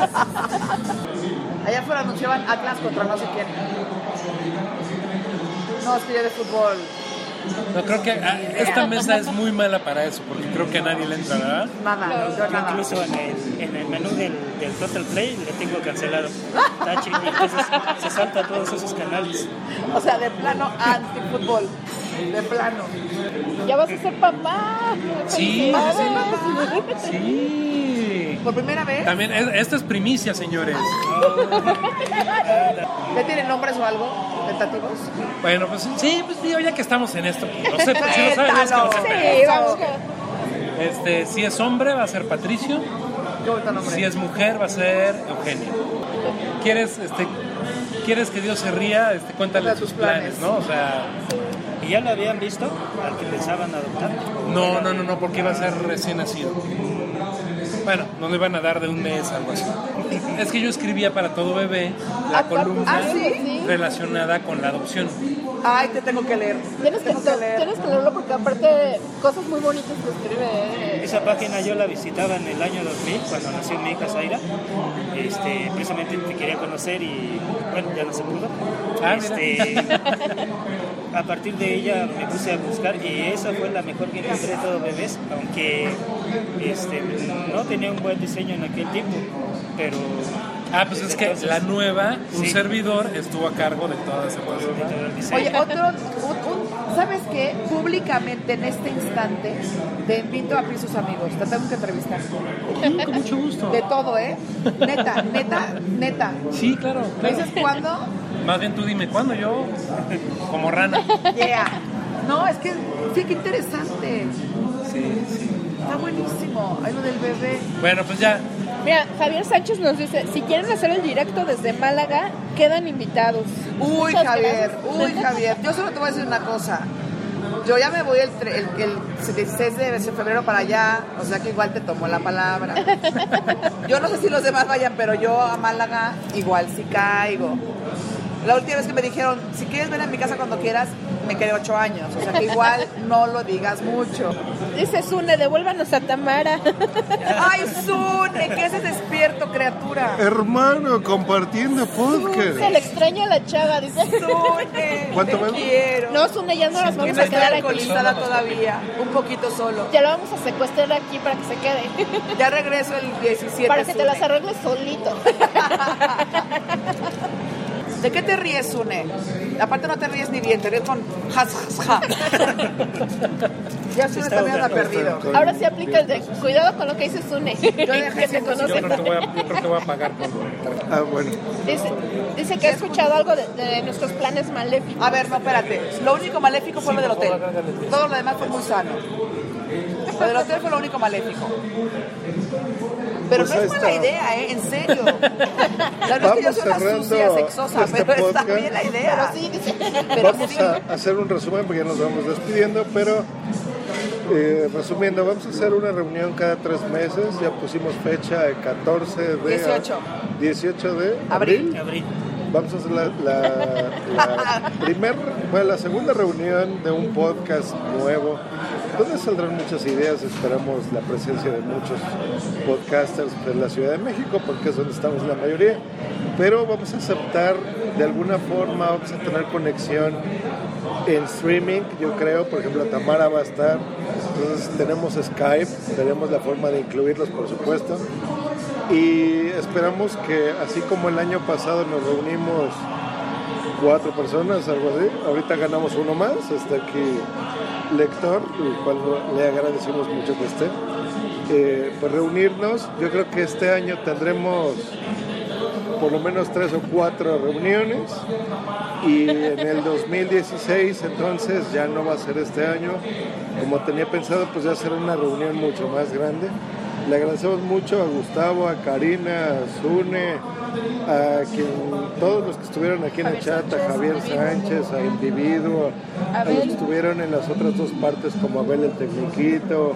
Allá afuera anunciaban Atlas contra no sé quién. No, es que yo de fútbol. No, creo que ah, esta mesa es muy mala para eso, porque creo que a nadie le entra, ¿verdad? Nada, yo Yo nada. incluso en el, en el menú del, del Total Play le tengo cancelado. Está chido, entonces se salta todos esos canales. O sea, de plano anti-fútbol. De plano. Ya vas a ser papá. Sí, Felicidades. Sí. Por primera vez, También, es- esta es primicia, señores. ¿ya tienen nombres o algo? ¿Tentativos? Bueno, pues sí, pues digo, ya que estamos en esto, pues, no sé, pues, si lo saben, es que no. Sí, vamos. Este, si es hombre, va a ser Patricio. Si es mujer, va a ser Eugenia. ¿Quieres, este, ¿Quieres que Dios se ría? Este, cuéntale tus tus planes, planes. ¿no? O sea, ¿Y ya lo habían visto al que pensaban adoptar? no, no, no, no, porque iba a ser recién nacido. Bueno, no le van a dar de un mes, algo así. Es que yo escribía para todo bebé la Ah, columna ¿ah, sí? relacionada con la adopción. Ay, te tengo que leer. Tienes que, tengo que leer. tienes que leerlo porque aparte cosas muy bonitas que escribe. eh. Esa página yo la visitaba en el año 2000, cuando nació mi hija Zaira. Este, precisamente te quería conocer y bueno, ya no se pudo. Ah, Este, a partir de ella me puse a buscar y esa fue la mejor que encontré de todo bebés, aunque este, no tenía un buen diseño en aquel tiempo, pero... Ah, pues es que la nueva, un Sí. servidor estuvo a cargo de toda esa de cosa. todo el diseño. Oye, otro, un- un- ¿sabes qué? Públicamente en este instante te invito a sus amigos. Te tengo que entrevistar. Con mucho gusto. De todo, ¿eh? Neta, neta, neta. Sí, claro. ¿Me claro. dices cuándo? Más bien tú dime cuándo yo, como rana. Yeah. No, es que sí, qué interesante. Sí, sí. Está buenísimo. Hay lo del bebé. Bueno, pues ya. Mira, Javier Sánchez nos dice, si quieren hacer el directo desde Málaga, quedan invitados. Uy, Muchas Javier, gracias. uy, Javier. Yo solo te voy a decir una cosa. Yo ya me voy el, el, el 16 de febrero para allá, o sea que igual te tomo la palabra. Yo no sé si los demás vayan, pero yo a Málaga igual sí caigo. La última vez que me dijeron, si quieres ven a mi casa cuando quieras, me quedé ocho años. O sea que igual no lo digas mucho. Dice Sune, devuélvanos a Tamara. ¡Ay, Sune! ¿Qué haces despierto, criatura? Hermano, compartiendo Se le podcast. extraña a la chava, dice. Sune, ¿Cuánto te quiero. No, Sune, ya no las vamos a quedar aquí. alcoholizada todavía, un poquito solo. Ya la vamos a secuestrar aquí para que se quede. Ya regreso el 17. Para que te las arregles solito. ¿De qué te ríes, Sune? Aparte no te ríes ni bien, te ríes con jas, jas, ja. Ya Sune también anda perdido. Ahora sí aplica el de cuidado con lo que dice Sune. dejé que Yo conoce. creo que voy a, yo creo que voy a pagar por. Ah, bueno. Dice, dice que ha escuchado algo de, de nuestros planes maléficos. A ver, no, espérate. Lo único maléfico fue lo del hotel. Todo lo demás fue muy sano. Lo del hotel fue lo único maléfico. Pero Pues no es mala está. idea, ¿eh? En serio. La verdad es que yo Vamos soy una sucia, sexosa, este pero está podcast. bien la idea. Pero sí. Pero Vamos sí. a hacer un resumen porque ya nos vamos despidiendo, pero eh, resumiendo, vamos a hacer una reunión cada tres meses. Ya pusimos fecha el 14 de 18. 18 de Abril. abril. Abril. Vamos a hacer la, la, la la segunda reunión de un podcast nuevo, donde saldrán muchas ideas. Esperamos la presencia de muchos podcasters de la Ciudad de México, porque es donde estamos la mayoría. Pero vamos a aceptar de alguna forma, vamos a tener conexión en streaming, yo creo. Por ejemplo, Tamara va a estar. Entonces tenemos Skype, tenemos la forma de incluirlos, por supuesto. Y esperamos que, así como el año pasado nos reunimos cuatro personas, algo así, ahorita ganamos uno más, está aquí lector, el cual le agradecemos mucho que esté, eh, pues reunirnos. Yo creo que este año tendremos por lo menos tres o cuatro reuniones y en el 2016 entonces ya no va a ser este año como tenía pensado pues ya será una reunión mucho más grande le agradecemos mucho a Gustavo, a Karina, a Zune, a quien, todos los que estuvieron aquí en el chat, a Javier Sánchez, a Individuo, a los que estuvieron en las otras dos partes como Abel el Tecniquito,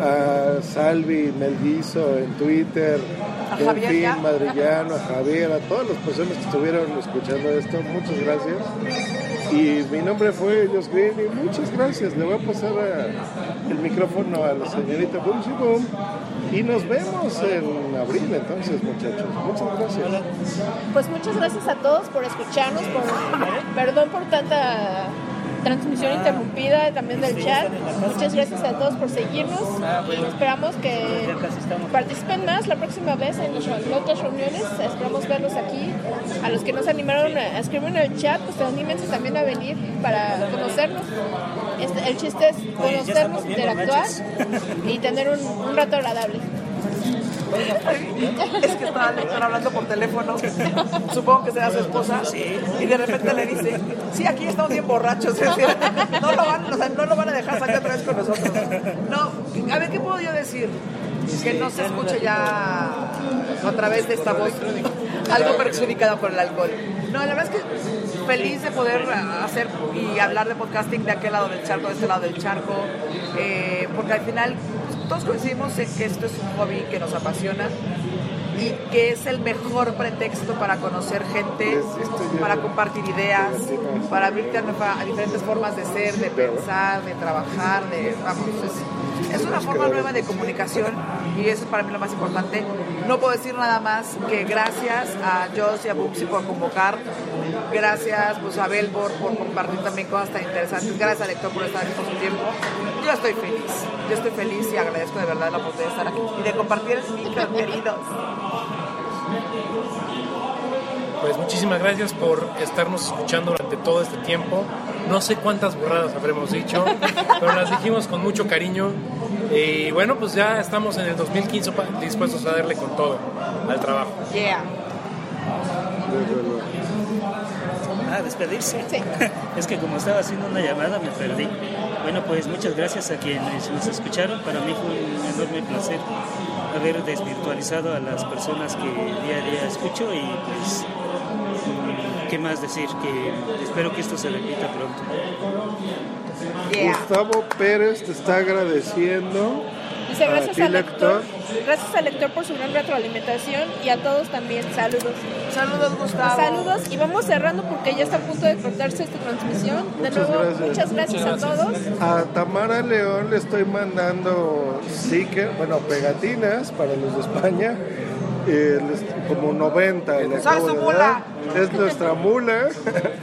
a Salvi Melguizo en Twitter, A en Javier fin. Madrillano, a Javier, a todas las personas que estuvieron escuchando esto, muchas gracias. Y mi nombre fue Jos Green y muchas gracias. Le voy a pasar el micrófono a la señorita Boom Boom y nos vemos en abril entonces, muchachos. Muchas gracias. Pues muchas gracias a todos por escucharnos, perdón por tanta transmisión interrumpida también del chat. Muchas gracias a todos por seguirnos y esperamos que participen más la próxima vez en otras reuniones. Esperamos verlos aquí. A los que no se animaron a escribir en el chat, pues anímense también a venir para conocernos. Este- el chiste es conocernos, interactuar y tener un, un rato agradable. Es que estaba Lector hablando por teléfono, supongo que será su esposa, y de repente le dice, sí, aquí estamos bien borrachos, es no lo van, o sea, no lo van a dejar salir otra vez con nosotros. No, a ver, ¿qué puedo yo decir? Que no se escuche ya a través de esta voz algo perjudicada por el alcohol. No, la verdad es que feliz de poder hacer y hablar de podcasting de aquel lado del charco, de este lado del charco, eh, porque al final todos coincidimos en que esto es un hobby que nos apasiona y que es el mejor pretexto para conocer gente, para compartir ideas, para abrirte a, diferentes formas de ser, de pensar, de trabajar, de vamos, es, es una forma nueva de comunicación y eso es para mí lo más importante. No puedo decir nada más que gracias a Joss y a Bubsy por convocar, gracias pues, a Abel por, compartir también cosas tan interesantes, gracias a Lector por estar aquí por su tiempo. Yo estoy feliz, yo estoy feliz y agradezco de verdad la oportunidad de estar aquí y de compartir micro, queridos. Pues muchísimas gracias por estarnos escuchando durante todo este tiempo. No sé cuántas borradas habremos dicho, pero las dijimos con mucho cariño. Y bueno, pues ya estamos en el 2015 pa- dispuestos a darle con todo al trabajo. Yeah. Ah, despedirse. Sí. Es que como estaba haciendo una llamada me perdí. Bueno, pues muchas gracias a quienes nos escucharon. Para mí fue un enorme placer haber desvirtualizado a las personas que día a día escucho y pues qué más decir que espero que esto se repita pronto. Yeah. Gustavo Pérez te está agradeciendo. Dice gracias ti, al lector, lector. gracias al lector por su gran retroalimentación y a todos también saludos. Saludos, Gustavo. Saludos y vamos cerrando porque ya está a punto de cortarse esta transmisión. De Muchas nuevo, gracias. muchas gracias a todos. A Tamara León le estoy mandando sticker, bueno, pegatinas para los de España. Eh, como 90 le Soy acabo su de mula. dar. Es nuestra mula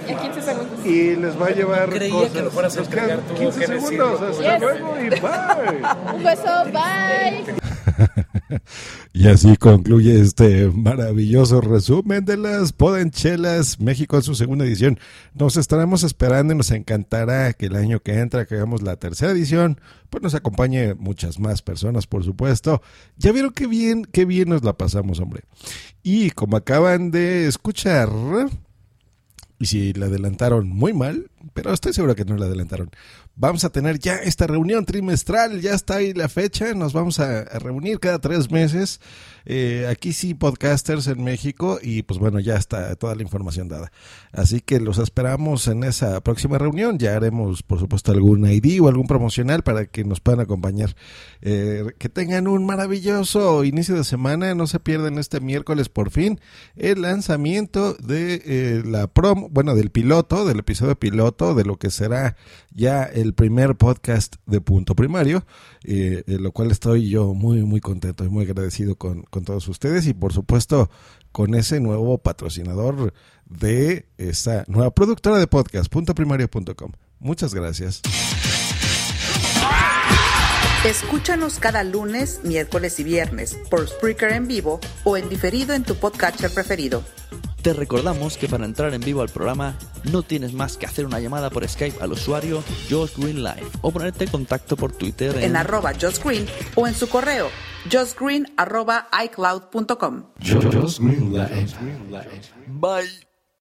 Y a 15 segundos. y les va a llevar Creía cosas. que lo fueras a entregar tú, 15 qué segundos. Hasta Yes. luego y bye. Un beso, bye. Y así concluye este maravilloso resumen de las Podenchelas México en su segunda edición. Nos estaremos esperando y nos encantará que el año que entra, que hagamos la tercera edición, pues nos acompañe muchas más personas, por supuesto. Ya vieron qué bien, qué bien nos la pasamos, hombre. Y como acaban de escuchar, y si la adelantaron muy mal, pero estoy seguro que no la adelantaron. Vamos a tener ya esta reunión trimestral, ya está ahí la fecha, nos vamos a, reunir cada tres meses. Eh, aquí sí, podcasters en México, y pues bueno, ya está toda la información dada. Así que los esperamos en esa próxima reunión. Ya haremos, por supuesto, algún ID o algún promocional para que nos puedan acompañar. Eh, que tengan un maravilloso inicio de semana, no se pierdan este miércoles por fin el lanzamiento de eh, la prom, bueno, del piloto, del episodio piloto, de lo que será ya el primer podcast de Punto Primario, eh, lo cual estoy yo muy, muy contento y muy agradecido con, con todos ustedes y por supuesto con ese nuevo patrocinador de esa nueva productora de podcast, puntoprimario.com. Muchas gracias. Escúchanos cada lunes, miércoles y viernes por Spreaker en vivo o en diferido en tu podcatcher preferido. Te recordamos que para entrar en vivo al programa no tienes más que hacer una llamada por Skype al usuario Josh Green Live o ponerte en contacto por Twitter en, arroba Josh Green o en su correo joshgreen arroba icloud.com. Just Green Live. Bye.